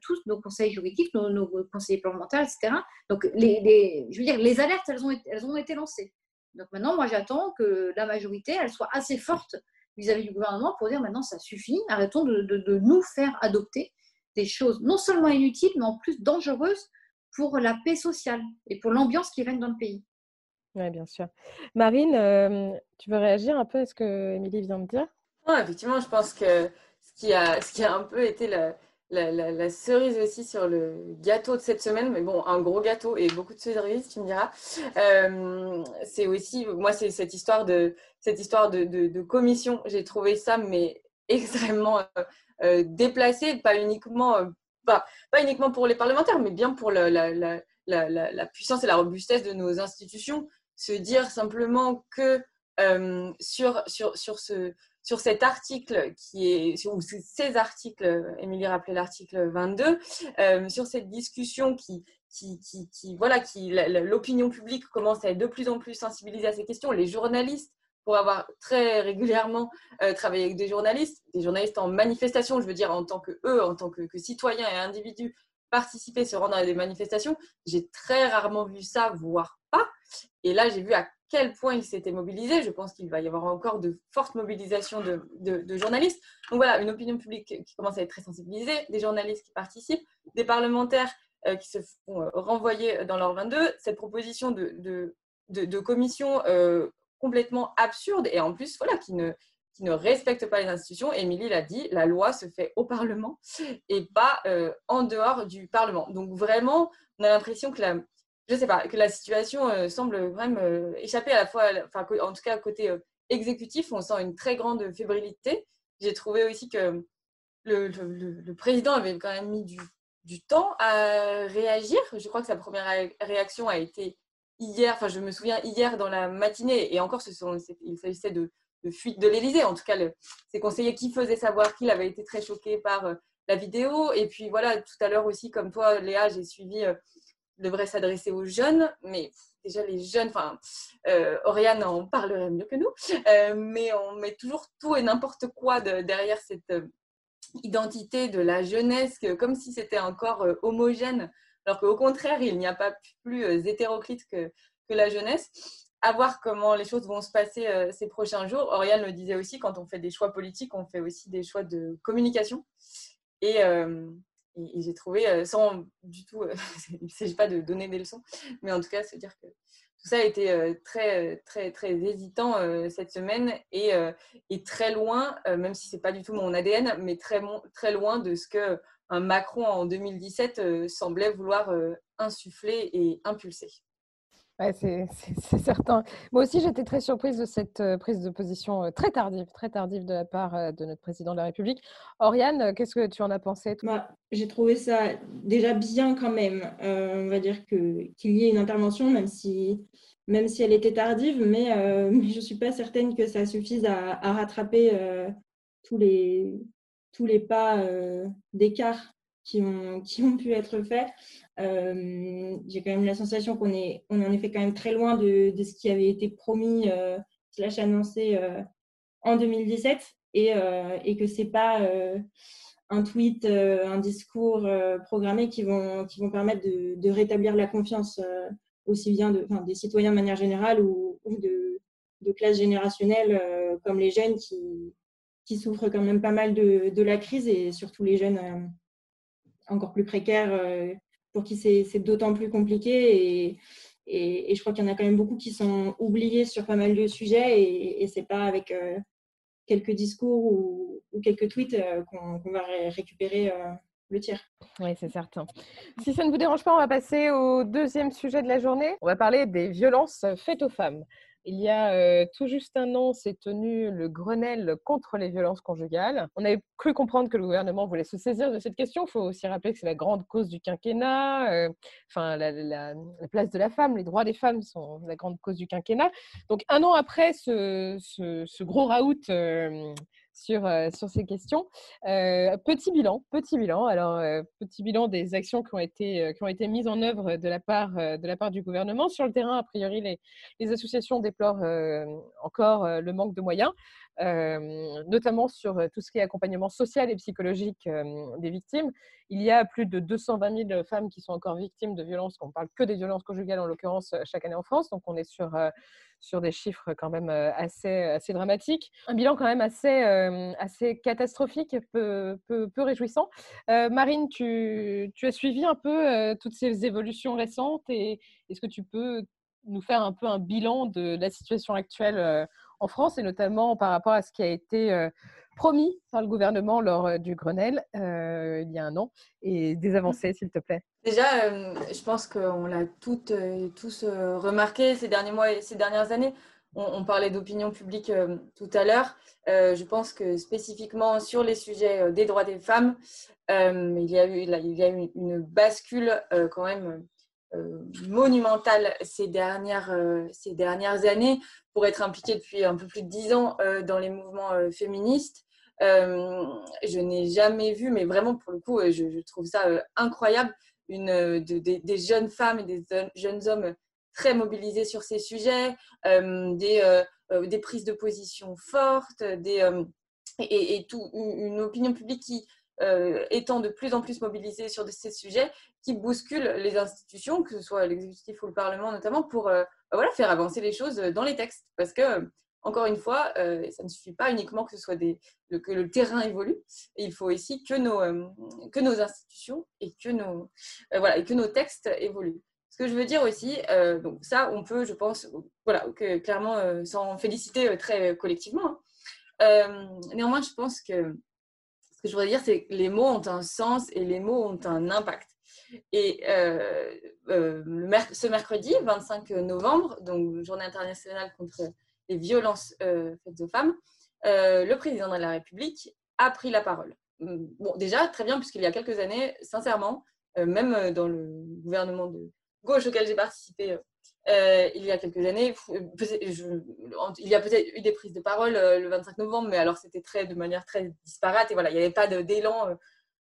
tous nos conseils juridiques, nos, conseillers parlementaires, etc. Donc, je veux dire, les alertes, elles ont, elles ont été lancées. Donc maintenant, moi, j'attends que la majorité, elle soit assez forte vis-à-vis du gouvernement pour dire maintenant ça suffit, arrêtons de, nous faire adopter des choses non seulement inutiles, mais en plus dangereuses pour la paix sociale et pour l'ambiance qui règne dans le pays. Oui, bien sûr. Marine, euh, tu veux réagir un peu à ce que Émilie vient de dire? Effectivement, je pense que ce qui a, ce qui a un peu été la, la, cerise aussi sur le gâteau de cette semaine, mais bon, un gros gâteau et beaucoup de cerises, tu me diras. Euh, c'est aussi, moi, c'est cette histoire de, cette histoire de, commission. J'ai trouvé ça, mais [laughs] extrêmement euh, euh, déplacé, pas uniquement, pas, pas, uniquement pour les parlementaires, mais bien pour la, la, puissance et la robustesse de nos institutions. Se dire simplement que sur, sur, sur ce sur cet article qui est, ou ces articles, Émilie rappelait l'article 22, euh, sur cette discussion qui, qui, qui, voilà, qui, l'opinion publique commence à être de plus en plus sensibilisée à ces questions. Les journalistes, pour avoir très régulièrement euh, travaillé avec des journalistes, des journalistes en manifestation, je veux dire en tant que eux, en tant que, que citoyens et individus, participer, se rendre à des manifestations, j'ai très rarement vu ça, voire pas. Et là, j'ai vu à quel point ils s'étaient mobilisés. Je pense qu'il va y avoir encore de fortes mobilisations de, journalistes. Donc voilà, une opinion publique qui commence à être très sensibilisée, des journalistes qui participent, des parlementaires euh, qui se font euh, renvoyer dans leur 22. Cette proposition de, commission euh, complètement absurde et en plus, voilà, qui ne respecte pas les institutions. Émilie l'a dit, la loi se fait au Parlement et pas en dehors du Parlement. Donc vraiment, on a l'impression que la, je sais pas, que la situation euh, semble vraiment euh, échapper à la fois, en tout cas côté euh, exécutif, on sent une très grande fébrilité. J'ai trouvé aussi que le, président avait quand même mis du, temps à réagir. Je crois que sa première réaction a été hier, enfin je me souviens hier dans la matinée, et encore ce sont, il s'agissait de, fuite de l'Élysée, en tout cas ses conseillers qui faisaient savoir qu'il avait été très choqué par la vidéo. Et puis voilà, tout à l'heure aussi, comme toi Léa, j'ai suivi devrait s'adresser aux jeunes, mais déjà les jeunes, enfin, euh, Oriane en parlerait mieux que nous, euh, mais on met toujours tout et n'importe quoi derrière cette euh, identité de la jeunesse, comme si c'était encore homogène, alors qu'au contraire, il n'y a pas plus hétéroclite que, que la jeunesse. à voir comment les choses vont se passer ces prochains jours. Oriane le disait aussi, quand on fait des choix politiques, on fait aussi des choix de communication. Et, et, j'ai trouvé, sans du tout, [laughs] il ne s'agit pas de donner des leçons, mais en tout cas, se dire que tout ça a été très, très, très hésitant cette semaine et, et très loin, même si ce n'est pas du tout mon ADN, mais très, très loin de ce que un Macron en 2017 semblait vouloir insuffler et impulser. [laughs] C'est certain. Moi aussi, j'étais très surprise de cette prise de position très tardive, très tardive de la part de notre président de la République. Oriane, qu'est-ce que tu en as pensé bah, J'ai trouvé ça déjà bien quand même. on va dire qu'il y ait une intervention, même si, elle était tardive, mais, [laughs] je ne suis pas certaine que ça suffise à, rattraper tous les pas d'écart qui ont, qui ont pu être faits. Euh, j'ai quand même la sensation qu'on est, on en est fait quand même très loin de, de ce qui avait été promis euh, slash annoncé euh, en 2017 et, et que c'est pas un tweet, un discours programmé qui vont, qui vont permettre de, rétablir la confiance aussi bien de, des citoyens de manière générale ou, de, de classes générationnelles comme les jeunes qui, qui souffrent quand même pas mal de la crise et surtout les jeunes encore plus précaires pour qui c'est d'autant plus compliqué. Et, je crois qu'il y en a quand même beaucoup qui sont oubliés sur pas mal de sujets et, et c'est pas avec euh, quelques discours ou, quelques tweets euh, qu'on va récupérer euh, le tir. Oui, c'est certain. Si ça ne vous dérange pas, on va passer au deuxième sujet de la journée. On va parler des violences faites aux femmes. Il y a tout juste un an, s'est tenu le Grenelle contre les violences conjugales. On avait cru comprendre que le gouvernement voulait se saisir de cette question. Il faut aussi rappeler que c'est la grande cause du quinquennat. enfin, la, place de la femme, les droits des femmes sont la grande cause du quinquennat. Donc, un an après ce, ce gros raout sur, sur ces questions. petit bilan, petit bilan. Alors, petit bilan des actions qui ont été, mises en œuvre de la part, du gouvernement. Sur le terrain, a priori, les associations déplorent encore le manque de moyens. Notamment sur tout ce qui est accompagnement social et psychologique des victimes. Il y a plus de 220 000 femmes qui sont encore victimes de violences, on parle que des violences conjugales en l'occurrence chaque année en France, donc on est sur sur des chiffres quand même assez, assez dramatiques. Un bilan quand même assez, assez catastrophique, peu, peu, réjouissant. Marine, tu, tu, as suivi un peu toutes ces évolutions récentes et est-ce que tu peux nous faire un peu un bilan de la situation actuelle en France et notamment par rapport à ce qui a été promis par le gouvernement lors euh, du Grenelle euh, il y a un an et des avancées, s'il te plaît Déjà, euh, je pense qu'on l'a toutes tous remarqué ces derniers mois et ces dernières années. On, parlait d'opinion publique tout à l'heure. je pense que spécifiquement sur les sujets des droits des femmes, il y a eu une bascule quand même monumentale ces dernières, ces dernières années pour être impliquée depuis un peu plus de dix ans dans les mouvements féministes. Euh, je n'ai jamais vu, mais vraiment pour le coup, euh, je, trouve ça euh, incroyable, une, des jeunes femmes et des jeunes hommes très mobilisés sur ces sujets, des, des, prises de position fortes, des, et, et tout, une opinion publique qui étant de plus en plus mobilisée sur ces sujets, qui bouscule les institutions, que ce soit l'exécutif ou le Parlement notamment, pour bah voilà, faire avancer les choses dans les textes. Parce que encore une fois, euh, ça ne suffit pas uniquement que le terrain évolue. il faut aussi que nos, euh, que nos institutions et que nos, euh, voilà, et que nos textes évoluent. Ce que je veux dire aussi, donc ça, on peut, je pense, voilà, que, clairement s'en féliciter très collectivement. Hein. néanmoins, je pense que ce que je voudrais dire, c'est que les mots ont un sens et les mots ont un impact. Et ce mercredi, 25 novembre, donc Journée internationale contre les violences euh, faites aux femmes, euh, le président de la République a pris la parole. Hum, bon, déjà, très bien, puisqu'il y a quelques années, sincèrement, euh, même dans le gouvernement de gauche auquel j'ai participé il y a quelques années, il y a peut-être eu des prises de parole le 25 novembre, mais alors c'était très de manière très disparate et voilà, il n'y avait pas d'élan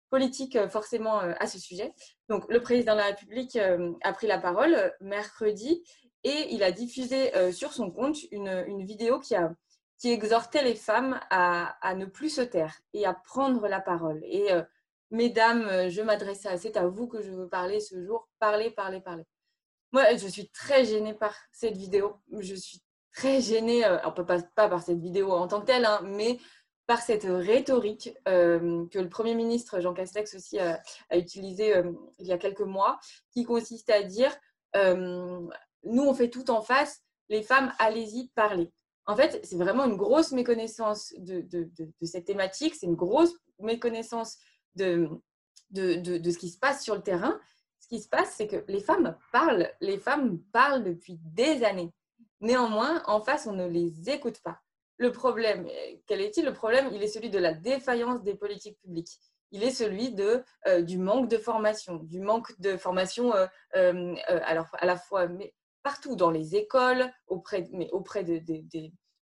politique forcément à ce sujet. Donc le président de la République a pris la parole mercredi et il a diffusé euh, sur son compte une, vidéo qui, a, qui exhortait les femmes à, ne plus se taire et à prendre la parole. Et euh, mesdames, euh, je m'adresse à, c'est à vous que je veux parler ce jour, parlez, parlez, parlez. Moi, je suis très gênée par cette vidéo. Je suis très gênée, euh, on peut pas, pas par cette vidéo en tant que telle, hein, mais par cette rhétorique euh, que le Premier ministre Jean Castex aussi a, utilisée euh, il y a quelques mois, qui consiste à dire nous, on fait tout en face, les femmes, allez-y, parlez. En fait, c'est vraiment une grosse méconnaissance de, de, de, cette thématique, c'est une grosse méconnaissance de, de, ce qui se passe sur le terrain. Qui se passe, c'est que les femmes parlent, les femmes parlent depuis des années. Néanmoins, en face, on ne les écoute pas. Le problème, quel est-il? Le problème, il est celui de la défaillance des politiques publiques. Il est celui de, euh, du manque de formation, du manque de formation euh, euh, alors, à la fois mais partout, dans les écoles, auprès, mais auprès de,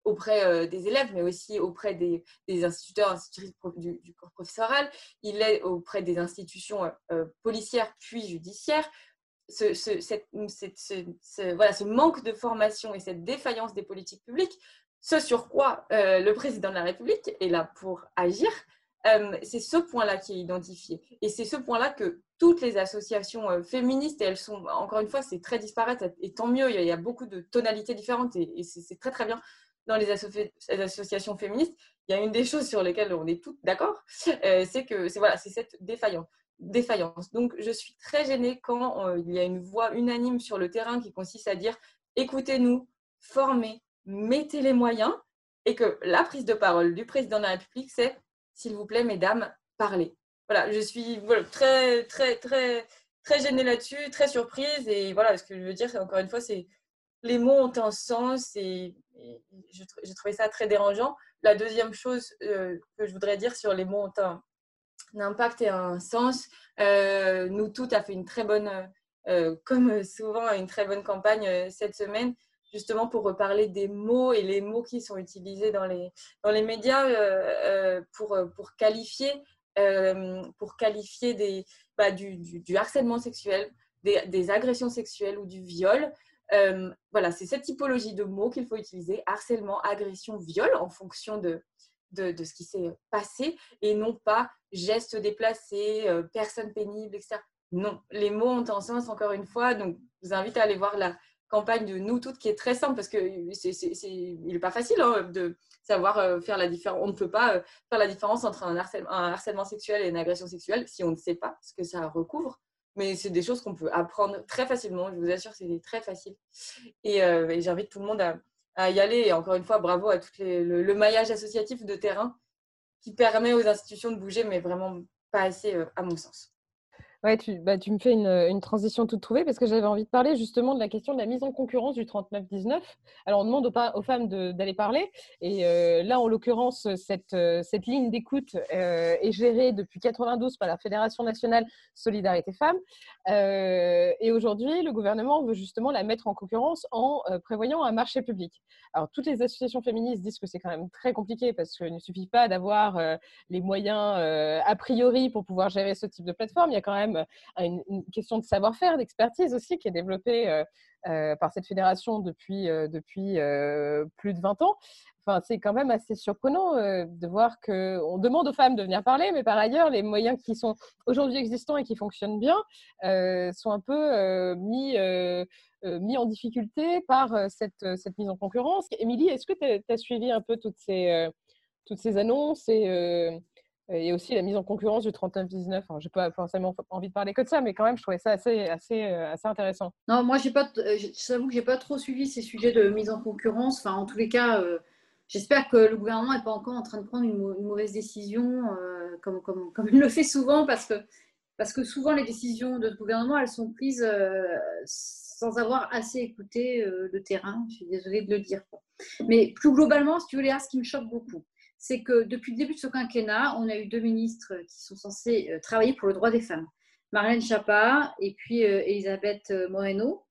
auprès des élèves, mais aussi auprès des, instituteurs, institutrices du, corps professoral. Il est auprès des institutions policières puis judiciaires ce, manque de formation et cette défaillance des politiques publiques, ce sur quoi euh, le président de la République est là pour agir, euh, c'est ce point-là qui est identifié. Et c'est ce point-là que toutes les associations euh, féministes, et elles sont, encore une fois, c'est très disparate, et tant mieux, il y a, beaucoup de tonalités différentes, et, c'est très très bien dans les, associations féministes. Il y a une des choses sur lesquelles on est toutes d'accord, c'est que c'est voilà, cette défaillance défaillance. Donc, je suis très gênée quand euh, il y a une voix unanime sur le terrain qui consiste à dire écoutez-nous, formez, mettez les moyens, et que la prise de parole du président de la République, c'est s'il vous plaît, mesdames, parlez. Voilà, je suis très, très, très, très gênée là-dessus, très surprise, et voilà, ce que je veux dire, encore une fois, c'est les mots ont un sens, et, j'ai trouvé ça très dérangeant. La deuxième chose euh, que je voudrais dire sur les mots ont un, impact et un sens. Euh, nous toutes a fait une très bonne, euh, comme souvent, une très bonne campagne cette semaine, justement pour reparler des mots et les mots qui sont utilisés dans les, dans les médias pour, pour qualifier, pour qualifier des, bah, du, du, harcèlement sexuel, des, agressions sexuelles ou du viol. Voilà, c'est cette typologie de mots qu'il faut utiliser, harcèlement, agression, viol, en fonction de, de, ce qui s'est passé et non pas gestes déplacés, euh, personnes pénibles, etc. Non, les mots ont un sens encore une fois. Donc, je vous invite à aller voir la campagne de Nous Toutes qui est très simple parce que c'est, il n'est pas facile hein, de savoir euh, faire la différence. On ne peut pas euh, faire la différence entre un harcèlement sexuel et une agression sexuelle si on ne sait pas ce que ça recouvre. Mais c'est des choses qu'on peut apprendre très facilement. Je vous assure, c'est très facile. Et, et j'invite tout le monde à, à y aller. Et encore une fois, bravo à tout le, maillage associatif de terrain qui permet aux institutions de bouger, mais vraiment pas assez euh, à mon sens. Ouais, tu, bah, tu me fais une, transition toute trouvée parce que j'avais envie de parler justement de la question de la mise en concurrence du 39-19. Alors, on demande aux, aux femmes d'aller parler. Et euh, là, en l'occurrence, cette, euh, cette ligne d'écoute euh, est gérée depuis 92 par la Fédération nationale Solidarité Femmes. et aujourd'hui, le gouvernement veut justement la mettre en concurrence en prévoyant un marché public. Alors, toutes les associations féministes disent que c'est quand même très compliqué parce qu'il ne suffit pas d'avoir les moyens a priori pour pouvoir gérer ce type de plateforme. Il y a quand même euh, une, question de savoir-faire, d'expertise aussi qui est développée euh, euh, par cette fédération depuis, depuis plus de 20 ans. Enfin, c'est quand même assez surprenant de voir qu'on demande aux femmes de venir parler, mais par ailleurs, les moyens qui sont aujourd'hui existants et qui fonctionnent bien sont un peu mis, mis en difficulté par cette, cette, mise en concurrence. Émilie, est-ce que tu as, suivi un peu toutes ces, toutes ces annonces et et aussi la mise en concurrence du 39-19. Je n'ai pas forcément envie de parler que de ça, mais quand même, je trouvais ça assez, assez, euh, assez intéressant. Non, moi, j'ai pas, euh, j'avoue que je n'ai pas trop suivi ces sujets de mise en concurrence. Enfin, en tous les cas, euh, j'espère que le gouvernement n'est pas encore en train de prendre une, mauvaise décision, comme, comme, comme, il le fait souvent, parce que, parce que souvent, les décisions de ce gouvernement, elles sont prises sans avoir assez écouté le terrain. Je suis désolée de le dire. Mais plus globalement, si tu veux, Léa, ce qui me choque beaucoup, c'est que depuis le début de ce quinquennat, on a eu deux ministres qui sont censés euh, travailler pour le droit des femmes. Marlène Schiappa et puis euh, Elisabeth euh, Moreno.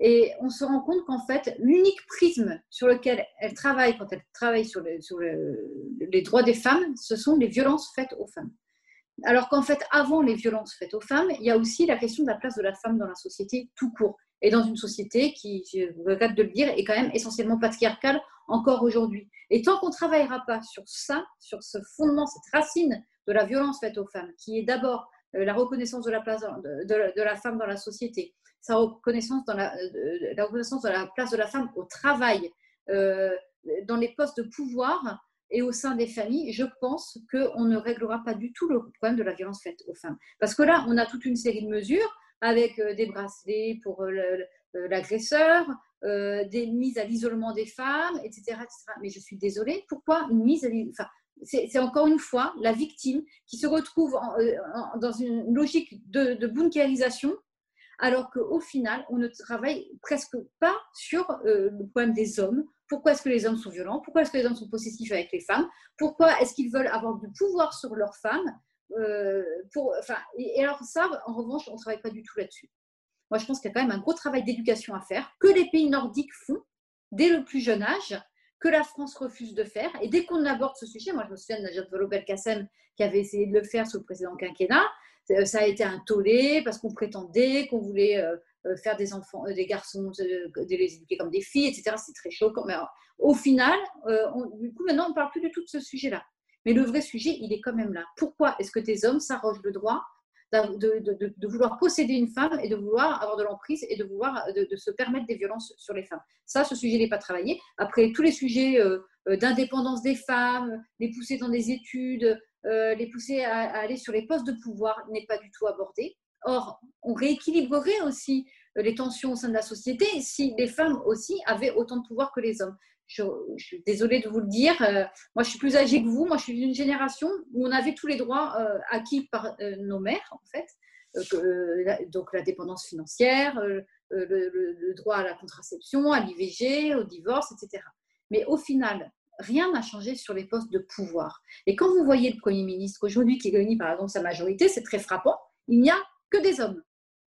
Et on se rend compte qu'en fait, l'unique prisme sur lequel elle travaille quand elle travaille sur, les droits des femmes, ce sont les violences faites aux femmes. Alors qu'en fait, avant les violences faites aux femmes, il y a aussi la question de la place de la femme dans la société tout court. Et dans une société qui, je regrette de le dire, est quand même essentiellement patriarcale encore aujourd'hui. Et tant qu'on ne travaillera pas sur ça, sur ce fondement, cette racine de la violence faite aux femmes, qui est d'abord euh, la reconnaissance de la place de, la femme dans la société, sa reconnaissance dans la, la reconnaissance de la place de la femme au travail, dans les postes de pouvoir et au sein des familles, je pense qu'on ne réglera pas du tout le problème de la violence faite aux femmes. Parce que là, on a toute une série de mesures avec des bracelets pour l'agresseur, des mises à l'isolement des femmes, etc., etc., Mais je suis désolée, pourquoi une mise à l'isolement c'est encore une fois la victime qui se retrouve dans une logique de, bunkérisation alors qu'au final, on ne travaille presque pas sur le problème des hommes, pourquoi est-ce que les hommes sont violents? Pourquoi est-ce que les hommes sont possessifs avec les femmes? Pourquoi est-ce qu'ils veulent avoir du pouvoir sur leurs femmes? Euh, et, alors ça, en revanche, on ne travaille pas du tout là-dessus. Moi, je pense qu'il y a quand même un gros travail d'éducation à faire, que les pays nordiques font dès le plus jeune âge, que la France refuse de faire. Et dès qu'on aborde ce sujet, moi je me souviens de Najat Vallaud-Belkacem qui avait essayé de le faire sous le précédent quinquennat, ça a été un tollé parce qu'on prétendait qu'on voulait euh, euh, faire des enfants, euh, des garçons, de, les éduquer comme des filles, etc. C'est très choquant. Mais au final, euh, du coup, maintenant, on ne parle plus du tout de ce sujet-là. Mais le vrai sujet, il est quand même là. Pourquoi est-ce que tes hommes s'arrogent le droit de, vouloir posséder une femme et de vouloir avoir de l'emprise et de vouloir se permettre des violences sur les femmes? Ça, ce sujet n'est pas travaillé. Après, tous les sujets d'indépendance des femmes, les pousser dans des études, les pousser à, aller sur les postes de pouvoir n'est pas du tout abordé. Or, on rééquilibrerait aussi euh, les tensions au sein de la société si les femmes aussi avaient autant de pouvoir que les hommes. Je, suis désolée de vous le dire. Euh, moi, je suis plus âgée que vous. Moi, je suis d'une génération où on avait tous les droits euh, acquis par nos mères, en fait. donc, la dépendance financière, le, le, droit à la contraception, à l'IVG, au divorce, etc. Mais au final, rien n'a changé sur les postes de pouvoir. Et quand vous voyez le Premier ministre aujourd'hui qui réunit par exemple sa majorité, c'est très frappant. Il n'y a que des hommes.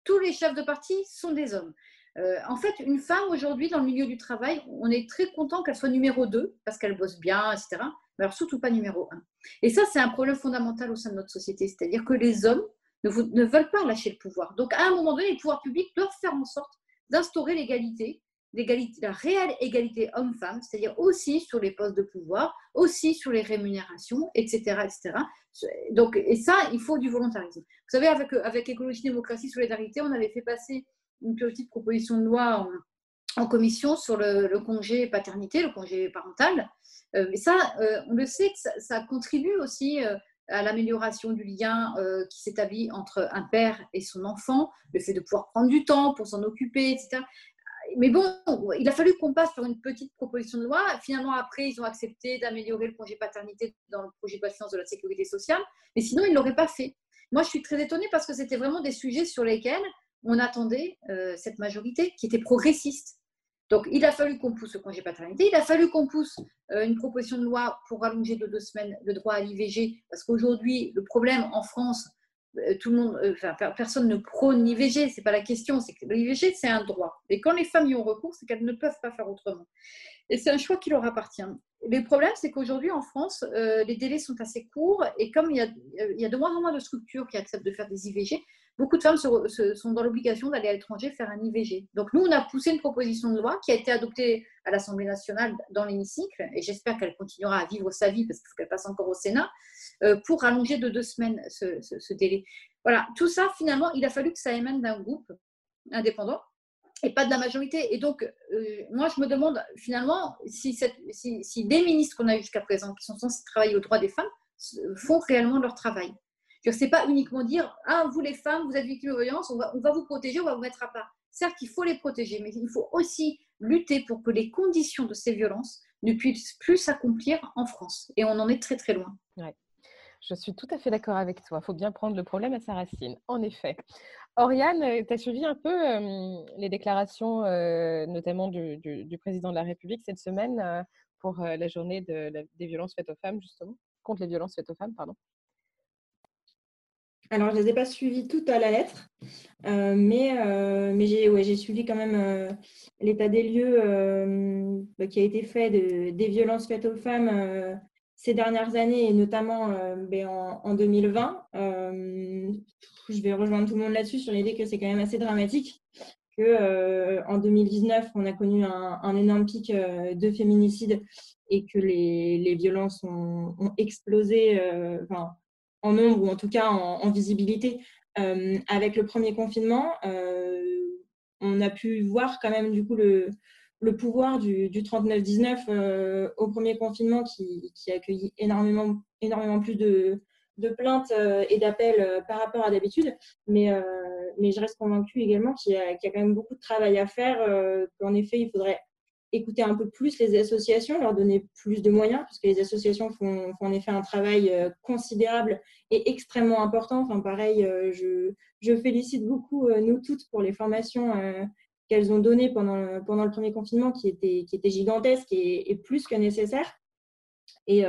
Tous les chefs de parti sont des hommes. Euh, en fait, une femme aujourd'hui dans le milieu du travail, on est très content qu'elle soit numéro 2 parce qu'elle bosse bien, etc. Mais alors surtout pas numéro 1. Et ça, c'est un problème fondamental au sein de notre société. C'est-à-dire que les hommes ne, veulent pas lâcher le pouvoir. Donc à un moment donné, les pouvoirs publics doivent faire en sorte d'instaurer l'égalité la réelle égalité homme-femme, c'est-à-dire aussi sur les postes de pouvoir, aussi sur les rémunérations, etc. etc. Donc, et ça, il faut du volontarisme. Vous savez, avec, avec Écologie, Démocratie, Solidarité, on avait fait passer une petite proposition de loi en, commission sur le, congé paternité, le congé parental. Euh, mais ça, euh, on le sait que ça, contribue aussi euh, à l'amélioration du lien qui s'établit entre un père et son enfant, le fait de pouvoir prendre du temps pour s'en occuper, etc mais bon, il a fallu qu'on passe par une petite proposition de loi. Finalement, après, ils ont accepté d'améliorer le congé paternité dans le projet de loi de la sécurité sociale. Mais sinon, ils ne l'auraient pas fait. Moi, je suis très étonnée parce que c'était vraiment des sujets sur lesquels on attendait euh, cette majorité qui était progressiste. Donc, il a fallu qu'on pousse le congé paternité, il a fallu qu'on pousse euh, une proposition de loi pour allonger de deux semaines le droit à l'IVG, parce qu'aujourd'hui, le problème en France, euh, tout le monde, enfin, personne ne prône l'IVG, c'est pas la question, c'est l'IVG c'est un droit. Et quand les femmes y ont recours, c'est qu'elles ne peuvent pas faire autrement. Et c'est un choix qui leur appartient. Le problème, c'est qu'aujourd'hui en France, les délais sont assez courts et comme il y, a, de moins en moins de structures qui acceptent de faire des IVG, beaucoup de femmes sont dans l'obligation d'aller à l'étranger faire un IVG. Donc nous, on a poussé une proposition de loi qui a été adoptée à l'Assemblée nationale dans l'hémicycle et j'espère qu'elle continuera à vivre sa vie parce qu'il faut qu'elle passe encore au Sénat euh, pour allonger de deux semaines ce, délai. Voilà, tout ça, finalement, il a fallu que ça émane d'un groupe indépendant et pas de la majorité. Et donc, euh, moi, je me demande finalement si, cette, si, si les ministres qu'on a eu jusqu'à présent, qui sont censés travailler aux droits des femmes, font réellement leur travail. Ce n'est pas uniquement dire Ah, vous les femmes, vous êtes victimes de violence, on va, on va vous protéger, on va vous mettre à part. Certes, il faut les protéger, mais il faut aussi lutter pour que les conditions de ces violences ne puissent plus s'accomplir en France. Et on en est très très loin. Je suis tout à fait d'accord avec toi. Il faut bien prendre le problème à sa racine, en effet. Oriane, euh, tu as suivi un peu euh, les déclarations, euh, notamment du, président de la République cette semaine pour la journée des violences faites aux femmes, justement, contre les violences faites aux femmes, pardon. Alors, je ne les ai pas suivies toutes à la lettre, mais, mais j'ai suivi quand même l'état des lieux bah, qui a été fait des violences faites aux femmes ces dernières années et notamment euh, ben, en, 2020. Euh, je vais rejoindre tout le monde là-dessus sur l'idée que c'est quand même assez dramatique que euh, en 2019 on a connu un, énorme pic de féminicides et que les, violences ont, explosé en nombre ou en tout cas en, visibilité avec le premier confinement. on a pu voir quand même du coup le, le pouvoir du, du 39-19 au premier confinement qui, qui, a accueilli énormément, énormément plus de, plaintes et d'appels par rapport à d'habitude. Mais, mais je reste convaincue également qu'il y, y, a quand même beaucoup de travail à faire, qu'en effet, il faudrait écouter un peu plus les associations, leur donner plus de moyens, parce que les associations font, en effet un travail euh, considérable et extrêmement important. Enfin, pareil, euh, je, félicite beaucoup euh, nous toutes pour les formations qu'elles ont données pendant, le premier confinement, qui étaient, qui étaient gigantesques et, plus que nécessaires. Et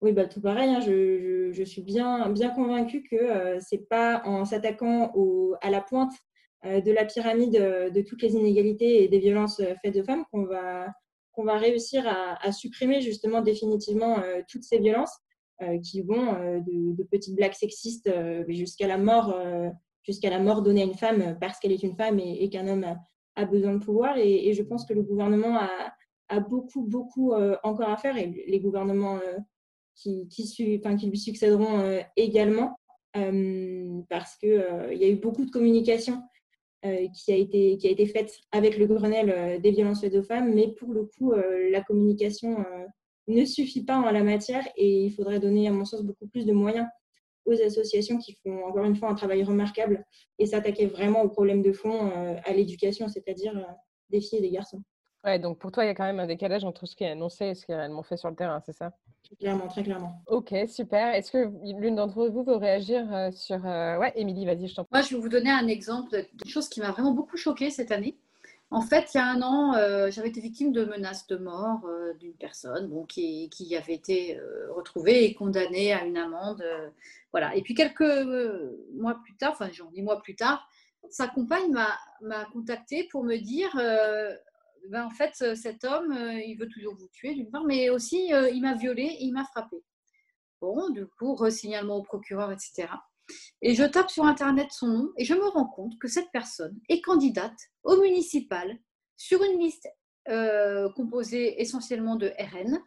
oui, bah, tout pareil, hein, je, suis bien, convaincue que ce n'est pas en s'attaquant à la pointe euh, de la pyramide euh, de toutes les inégalités et des violences euh, faites aux femmes qu'on va, qu'on va réussir à, supprimer justement définitivement toutes ces violences qui vont de, petites blagues sexistes jusqu'à la mort jusqu'à la mort donnée à une femme parce qu'elle est une femme et, qu'un homme a, besoin de pouvoir. Et, je pense que le gouvernement a, a beaucoup, beaucoup encore à faire et les gouvernements qui, qui, qui lui succéderont également parce qu'il il y a eu beaucoup de communication euh, qui, a été, qui faite avec le Grenelle euh, des violences faites aux femmes, mais pour le coup, euh, la communication ne suffit pas en la matière et il faudrait donner, à mon sens, beaucoup plus de moyens aux associations qui font encore une fois un travail remarquable et s'attaquer vraiment aux problèmes de fond, à l'éducation, c'est-à-dire des filles et des garçons. Ouais, donc pour toi, il y a quand même un décalage entre ce qui est annoncé et ce qui est réellement fait sur le terrain, c'est ça? Clairement, très clairement. Ok, super. Est-ce que l'une d'entre vous veut réagir euh, sur... Euh, ouais, Émilie, vas-y, je t'en prie. Moi, je vais vous donner un exemple d'une chose qui m'a vraiment beaucoup choquée cette année. En fait, il y a un an, euh, j'avais été victime de menaces de mort d'une personne bon, qui, qui, avait été retrouvée et condamnée à une amende. voilà. Et puis quelques mois plus tard, enfin, j'en dis mois plus tard, sa compagne m'a contacté pour me dire ben, en fait, euh, cet homme, euh, il veut toujours vous tuer d'une part, mais aussi euh, il m'a violé et il m'a frappé. Bon, du coup, resignalement au procureur, etc. Et je tape sur Internet son nom et je me rends compte que cette personne est candidate au municipal sur une liste composée essentiellement de RN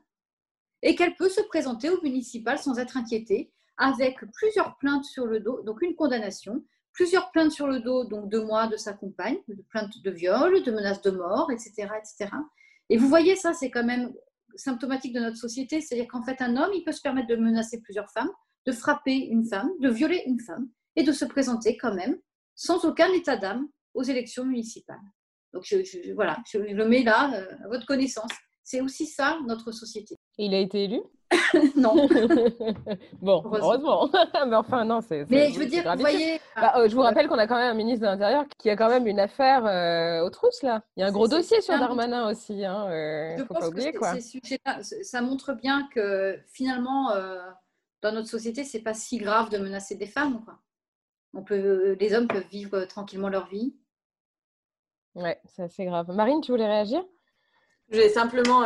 et qu'elle peut se présenter au municipal sans être inquiétée avec plusieurs plaintes sur le dos, donc une condamnation, plusieurs plaintes sur le dos, donc de moi, de sa compagne, de plaintes de viol, de menaces de mort, etc. etc. Et vous voyez, ça, c'est quand même symptomatique de notre société. C'est-à-dire qu'en fait, un homme, il peut se permettre de menacer plusieurs femmes, de frapper une femme, de violer une femme, et de se présenter quand même, sans aucun état d'âme, aux élections municipales. Donc voilà, je le mets là euh, à votre connaissance. C'est aussi ça, notre société. Il a été élu? [laughs] Non. [laughs] bon, heureusement. [laughs] mais enfin, non, c'est. Mais je veux dire, vous voyez. Bah, euh, je vous rappelle qu'on a quand même un ministre de l'Intérieur qui a quand même une affaire euh, aux trousses, là. Il y a un gros dossier sur Darmanin aussi. Hein, euh, je faut pas oublier, quoi. ça montre bien que finalement, dans notre société, c'est pas si grave de menacer des femmes, quoi. On peut, les hommes peuvent vivre tranquillement leur vie. Ouais, c'est assez grave. Marine, tu voulais réagir? Je vais simplement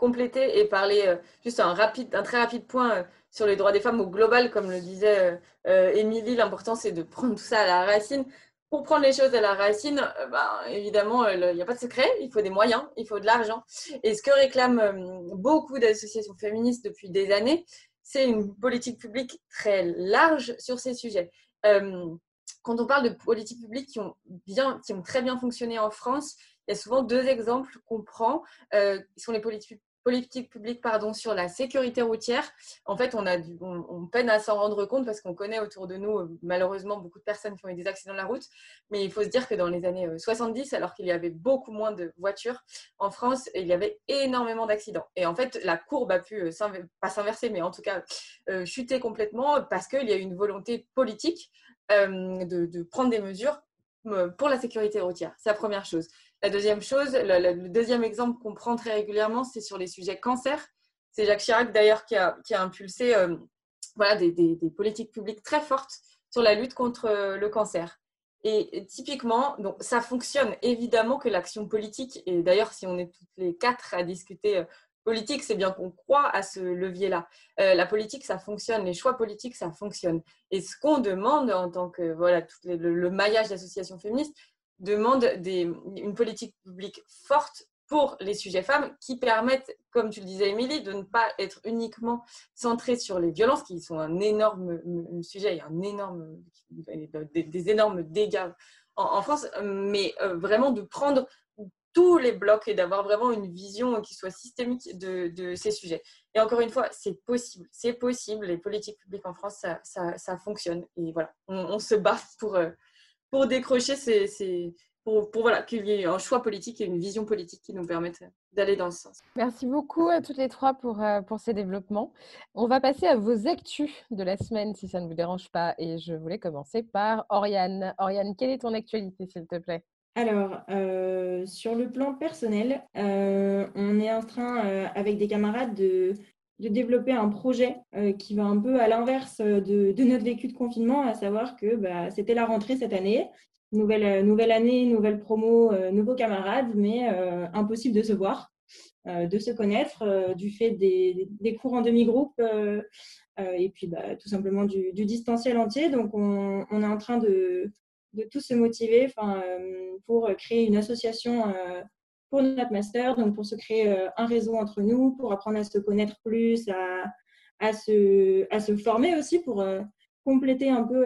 compléter et parler euh, juste un, rapide, un très rapide point euh, sur les droits des femmes au global, comme le disait euh, Émilie, l'important c'est de prendre tout ça à la racine. Pour prendre les choses à la racine, ben, évidemment, il n'y a pas de secret, il faut des moyens, il faut de l'argent. Et ce que réclament beaucoup d'associations féministes depuis des années, c'est une politique publique très large sur ces sujets. quand on parle de politiques publiques qui ont, bien, qui ont très bien fonctionné en France, il y a souvent deux exemples qu'on prend, qui sont les politiques politique publique pardon, sur la sécurité routière. En fait, on, a on, peine à s'en rendre compte parce qu'on connaît autour de nous, euh, malheureusement, beaucoup de personnes qui ont eu des accidents de la route. Mais il faut se dire que dans les années 70, euh, alors qu'il y avait beaucoup moins de voitures en France, il y avait énormément d'accidents. Et en fait, la courbe a pu, euh, pas s'inverser, mais en tout cas chuter complètement parce qu'il y a eu une volonté politique de prendre des mesures pour la sécurité routière. C'est la première chose. La deuxième chose, le, deuxième exemple qu'on prend très régulièrement, c'est sur les sujets cancer. C'est Jacques Chirac d'ailleurs qui a, impulsé euh, des, politiques publiques très fortes sur la lutte contre euh, le cancer. Et typiquement, ça fonctionne évidemment que l'action politique, et d'ailleurs si on est toutes les quatre à discuter euh, politique, c'est bien qu'on croit à ce levier-là. la politique, ça fonctionne, les choix politiques, ça fonctionne. Et ce qu'on demande en tant que voilà le maillage d'associations féministes, demande une politique publique forte pour les sujets femmes qui permettent, comme tu le disais, Émilie, de ne pas être uniquement centré sur les violences qui sont un énorme sujet, un énorme, des, énormes dégâts en, France, mais vraiment de prendre tous les blocs et d'avoir vraiment une vision qui soit systémique de, ces sujets. Et encore une fois, c'est possible. C'est possible. Les politiques publiques en France, ça, ça, fonctionne. Et voilà, on, se bat pour, euh, pour décrocher ces, pour, pour, voilà, qu'il y ait un choix politique et une vision politique qui nous permettent d'aller dans ce sens. Merci beaucoup à toutes les trois pour, euh, pour ces développements. On va passer à vos actus de la semaine, si ça ne vous dérange pas. Et je voulais commencer par Oriane. Oriane, quelle est ton actualité, s'il te plaît? Alors, euh, sur le plan personnel, euh, on est en train, euh, avec des camarades, de, développer un projet qui va un peu à l'inverse de, notre vécu de confinement, à savoir que bah, c'était la rentrée cette année. Nouvelle, nouvelle année, nouvelle promo, nouveaux camarades, mais impossible de se voir, de se connaître, du fait des, cours en demi-groupe et puis bah, tout simplement du, distanciel entier. Donc, on est en train de de tous se motiver euh, pour créer une association euh, pour notre master, donc pour se créer euh, un réseau entre nous, pour apprendre à se connaître plus, à, à, se, à se former aussi pour compléter un peu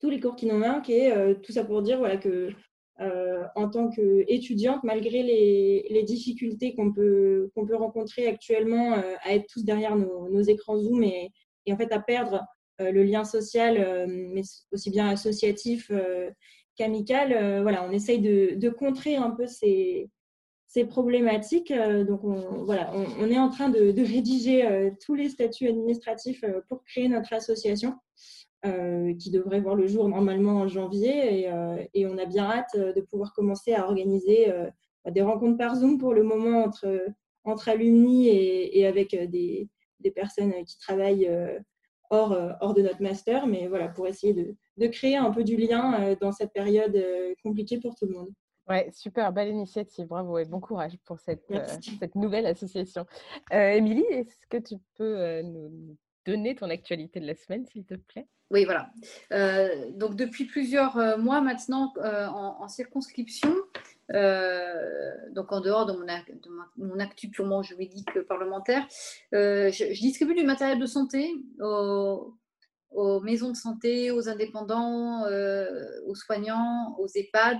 tous les cours qui nous manquent et tout ça pour dire voilà, que en tant qu'étudiante, malgré les, les difficultés qu'on peut, qu'on peut rencontrer actuellement à être tous derrière nos, nos écrans Zoom et, et, en fait à perdre euh, le lien social, euh, mais aussi bien associatif euh, qu'amical. voilà, on essaye de, contrer un peu ces, problématiques. donc, on, voilà, on, est en train de, rédiger tous les statuts administratifs pour créer notre association. qui devrait voir le jour normalement en janvier. Et, on a bien hâte de pouvoir commencer à organiser des rencontres par Zoom pour le moment entre, entre alumni et, avec des, personnes qui travaillent euh, hors, de notre master, mais voilà, pour essayer de, créer un peu du lien euh, dans cette période euh, compliquée pour tout le monde. Ouais, super, belle initiative, bravo et bon courage pour cette, cette nouvelle association. Émilie, est-ce que tu peux nous donner ton actualité de la semaine, s'il te plaît? Oui, voilà. donc depuis plusieurs mois maintenant, en, circonscription, euh, donc en dehors de mon, de mon, actu purement juridique parlementaire, euh, je, distribue du matériel de santé aux, maisons de santé, aux indépendants, euh, aux soignants, aux EHPAD.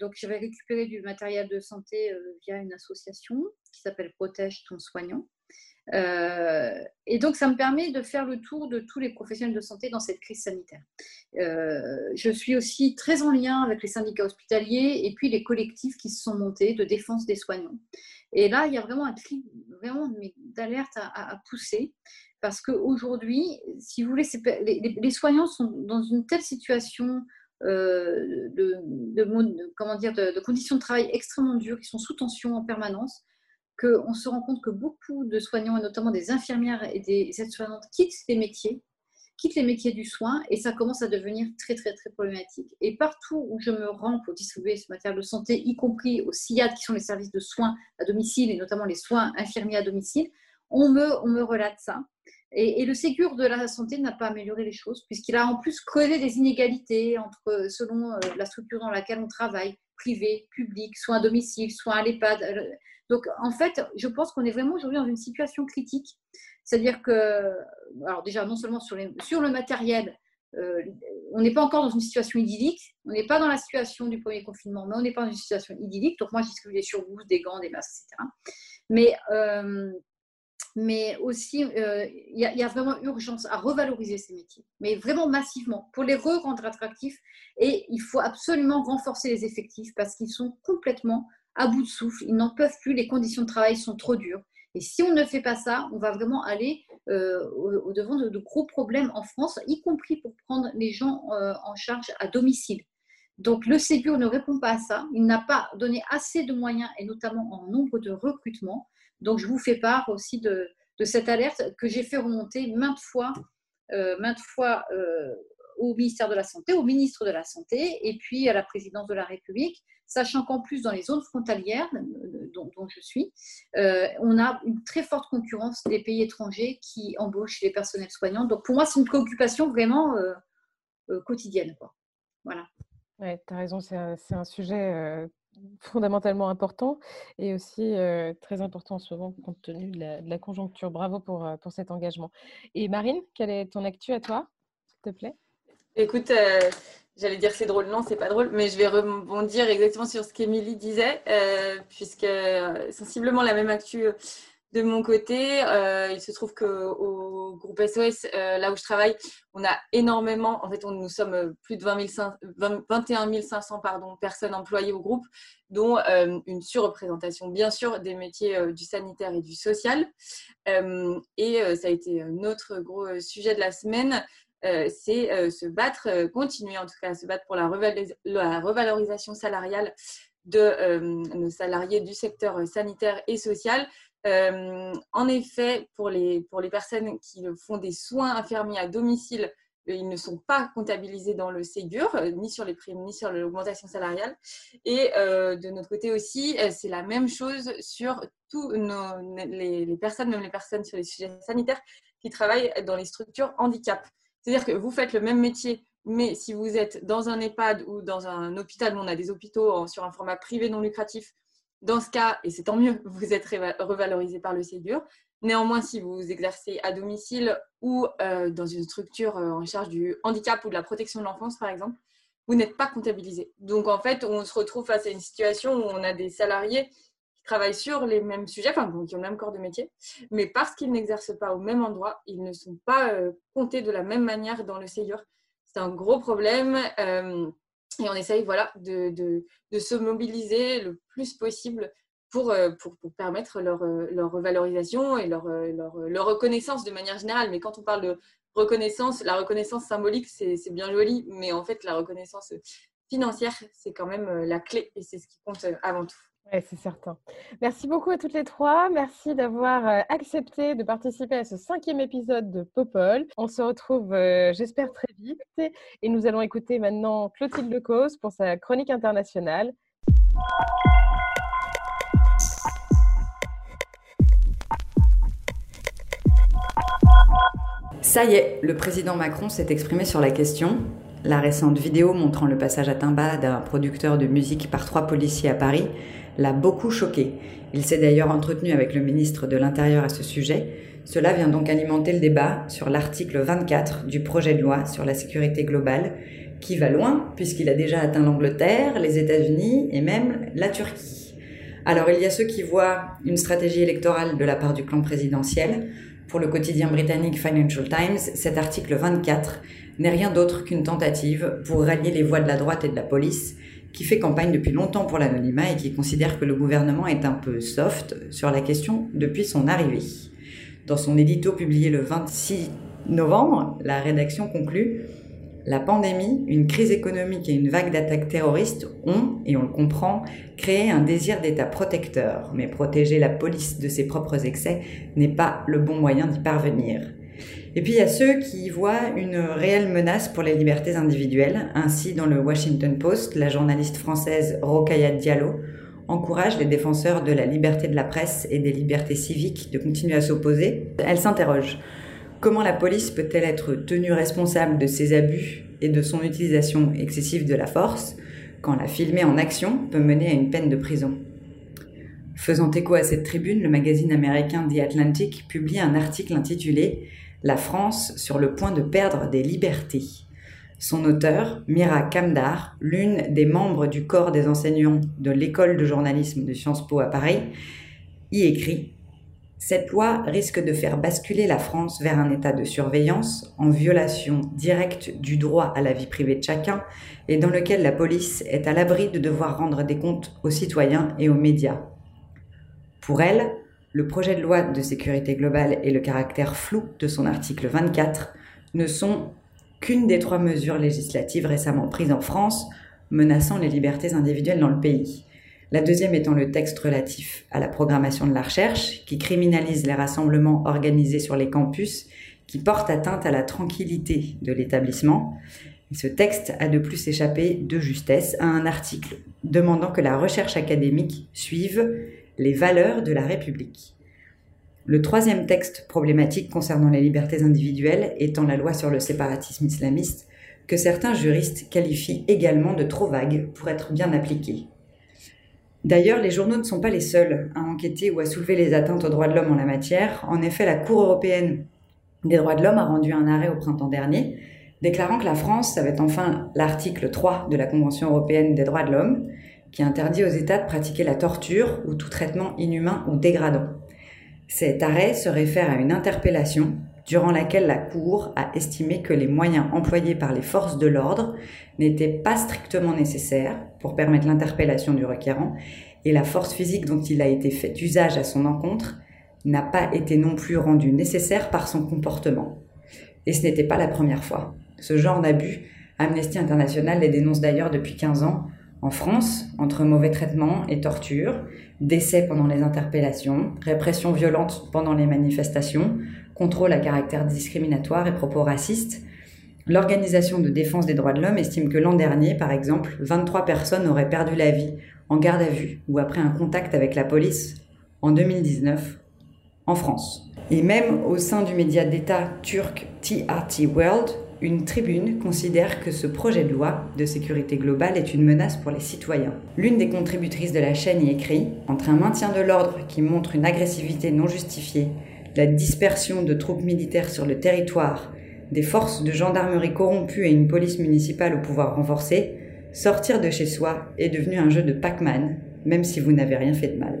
donc je vais récupérer du matériel de santé via une association qui s'appelle Protège ton soignant. Euh, et donc, ça me permet de faire le tour de tous les professionnels de santé dans cette crise sanitaire. Euh, je suis aussi très en lien avec les syndicats hospitaliers et puis les collectifs qui se sont montés de défense des soignants. Et là, il y a vraiment un cri vraiment d'alerte à, pousser. Parce qu'aujourd'hui, si vous voulez, les, soignants sont dans une telle situation euh, de, conditions de travail extrêmement dures, qui sont sous tension en permanence, qu'on se rend compte que beaucoup de soignants, et notamment des infirmières et des aides-soignantes, quittent les métiers, quittent les métiers du soin, et ça commence à devenir très, très, très problématique. Et partout où je me rends pour distribuer ce matériel de santé, y compris aux SIAD, qui sont les services de soins à domicile, et notamment les soins infirmiers à domicile, on me, on me relate ça. Et, le Ségur de la santé n'a pas amélioré les choses, puisqu'il a en plus creusé des inégalités entre, selon euh, la structure dans laquelle on travaille, privé, public, soins à domicile, soins à l'EHPAD. Donc, en fait, je pense qu'on est vraiment aujourd'hui dans une situation critique. C'est-à-dire que, alors déjà, non seulement sur, le matériel, euh, on n'est pas encore dans une situation idyllique. On n'est pas dans la situation du premier confinement, mais on n'est pas dans une situation idyllique. Donc, moi, j'ai distribue des surgousses, des gants, des masques, etc. Mais, euh, mais aussi, euh, il y, a vraiment urgence à revaloriser ces métiers, mais vraiment massivement, pour les re-rendre attractifs. Et il faut absolument renforcer les effectifs parce qu'ils sont complètement à bout de souffle, ils n'en peuvent plus, les conditions de travail sont trop dures. Et si on ne fait pas ça, on va vraiment aller euh, au, devant de, gros problèmes en France, y compris pour prendre les gens euh, en charge à domicile. Donc le Ségur ne répond pas à ça. Il n'a pas donné assez de moyens, et notamment en nombre de recrutements. Donc je vous fais part aussi de, cette alerte que j'ai fait remonter maintes fois, euh, maintes fois au ministère de la Santé, au ministre de la Santé, et puis à la présidence de la République sachant qu'en plus, dans les zones frontalières euh, dont, je suis, euh, on a une très forte concurrence des pays étrangers qui embauchent les personnels soignants. Donc pour moi, c'est une préoccupation vraiment euh, quotidienne. Voilà. Oui, tu as raison, c'est un, sujet fondamentalement important et aussi très important moment compte tenu de la, conjoncture. Bravo pour, pour cet engagement. Et Marine, quel est ton actu à toi, s'il te plaît? Écoute, J'allais dire c'est drôle, non, c'est pas drôle, mais je vais rebondir exactement sur ce qu'Émilie disait, puisque sensiblement la même actu de mon côté, euh, il se trouve qu'au groupe SOS, euh, là où je travaille, on a énormément, en fait, nous sommes plus de 21 500 pardon, personnes employées au groupe, dont euh, une surreprésentation, bien sûr, des métiers du sanitaire et du social. et ça a été notre gros sujet de la semaine, c'est se battre, continuer en tout cas à se battre pour la, revalorisation salariale de nos salariés du secteur sanitaire et social euh, en effet, pour les, pour les personnes qui font des soins infirmiers à domicile, euh, ils ne sont pas comptabilisés dans le Ségur, euh, ni sur les primes, ni sur l'augmentation salariale. Et de notre côté aussi, c'est la même chose sur tous les, personnes, même les personnes sur les sujets sanitaires, qui travaillent dans les structures handicap. C'est-à-dire que vous faites le même métier, mais si vous êtes dans un EHPAD ou dans un hôpital, on a des hôpitaux sur un format privé non lucratif, dans ce cas, et c'est tant mieux, [laughs] vous êtes revalorisé par le Ségur. Néanmoins, si vous exercez à domicile ou euh, dans une structure euh, en charge du handicap ou de la protection de l'enfance, par exemple, vous n'êtes pas comptabilisé. Donc, en fait, on se retrouve face à une situation où on a des salariés travaillent sur les mêmes sujets, enfin, qui ont le même corps de métier, mais parce qu'ils n'exercent pas au même endroit, ils ne sont pas euh, comptés de la même manière dans le Ségur. C'est un gros problème. Et on essaye voilà, de, de, de, se mobiliser le plus possible pour, euh, pour, pour permettre leur, euh, leur, revalorisation et leur, euh, leur, leur, reconnaissance de manière générale. Mais quand on parle de reconnaissance, la reconnaissance symbolique, c'est bien joli, mais en fait, la reconnaissance financière, c'est quand même la clé et c'est ce qui compte avant tout. Oui, c'est certain. Merci beaucoup à toutes les trois. Merci d'avoir euh, accepté de participer à ce cinquième épisode de Popol. On se retrouve, euh, j'espère, très vite. Et nous allons écouter maintenant Clotilde Lecause pour sa chronique internationale. Ça y est, le président Macron s'est exprimé sur la question. La récente vidéo montrant le passage à Timba d'un producteur de musique par trois policiers à Paris l'a beaucoup choqué. Il s'est d'ailleurs entretenu avec le ministre de l'Intérieur à ce sujet. Cela vient donc alimenter le débat sur l'article 24 du projet de loi sur la sécurité globale, qui va loin puisqu'il a déjà atteint l'Angleterre, les États-Unis et même la Turquie. Alors il y a ceux qui voient une stratégie électorale de la part du clan présidentiel. Pour le quotidien britannique Financial Times, cet article 24 n'est rien d'autre qu'une tentative pour rallier les voix de la droite et de la police qui fait campagne depuis longtemps pour l'anonymat et qui considère que le gouvernement est un peu soft sur la question depuis son arrivée. Dans son édito publié le 26 novembre, la rédaction conclut La pandémie, une crise économique et une vague d'attaques terroristes ont, et on le comprend, créé un désir d'État protecteur, mais protéger la police de ses propres excès n'est pas le bon moyen d'y parvenir. Et puis il y a ceux qui voient une réelle menace pour les libertés individuelles. Ainsi, dans le Washington Post, la journaliste française Rokaya Diallo encourage les défenseurs de la liberté de la presse et des libertés civiques de continuer à s'opposer. Elle s'interroge. Comment la police peut-elle être tenue responsable de ses abus et de son utilisation excessive de la force quand la filmer en action peut mener à une peine de prison? Faisant écho à cette tribune, le magazine américain The Atlantic publie un article intitulé la France sur le point de perdre des libertés. Son auteur, Mira Kamdar, l'une des membres du corps des enseignants de l'école de journalisme de Sciences Po à Paris, y écrit Cette loi risque de faire basculer la France vers un état de surveillance en violation directe du droit à la vie privée de chacun et dans lequel la police est à l'abri de devoir rendre des comptes aux citoyens et aux médias. Pour elle, le projet de loi de sécurité globale et le caractère flou de son article 24 ne sont qu'une des trois mesures législatives récemment prises en France menaçant les libertés individuelles dans le pays. La deuxième étant le texte relatif à la programmation de la recherche, qui criminalise les rassemblements organisés sur les campus, qui portent atteinte à la tranquillité de l'établissement. Ce texte a de plus échappé de justesse à un article demandant que la recherche académique suive les valeurs de la République. Le troisième texte problématique concernant les libertés individuelles étant la loi sur le séparatisme islamiste, que certains juristes qualifient également de trop vague pour être bien appliquée. D'ailleurs, les journaux ne sont pas les seuls à enquêter ou à soulever les atteintes aux droits de l'homme en la matière. En effet, la Cour européenne des droits de l'homme a rendu un arrêt au printemps dernier déclarant que la France avait enfin l'article 3 de la Convention européenne des droits de l'homme, qui interdit aux États de pratiquer la torture ou tout traitement inhumain ou dégradant. Cet arrêt se réfère à une interpellation durant laquelle la Cour a estimé que les moyens employés par les forces de l'ordre n'étaient pas strictement nécessaires pour permettre l'interpellation du requérant et la force physique dont il a été fait usage à son encontre n'a pas été non plus rendue nécessaire par son comportement. Et ce n'était pas la première fois. Ce genre d'abus, Amnesty International les dénonce d'ailleurs depuis 15 ans en France, entre mauvais traitements et torture, décès pendant les interpellations, répression violente pendant les manifestations, contrôle à caractère discriminatoire et propos racistes, l'Organisation de défense des droits de l'homme estime que l'an dernier, par exemple, 23 personnes auraient perdu la vie en garde à vue ou après un contact avec la police en 2019 en France. Et même au sein du média d'État turc TRT World, une tribune considère que ce projet de loi de sécurité globale est une menace pour les citoyens. L'une des contributrices de la chaîne y écrit Entre un maintien de l'ordre qui montre une agressivité non justifiée, la dispersion de troupes militaires sur le territoire, des forces de gendarmerie corrompues et une police municipale au pouvoir renforcé, sortir de chez soi est devenu un jeu de Pac-Man, même si vous n'avez rien fait de mal.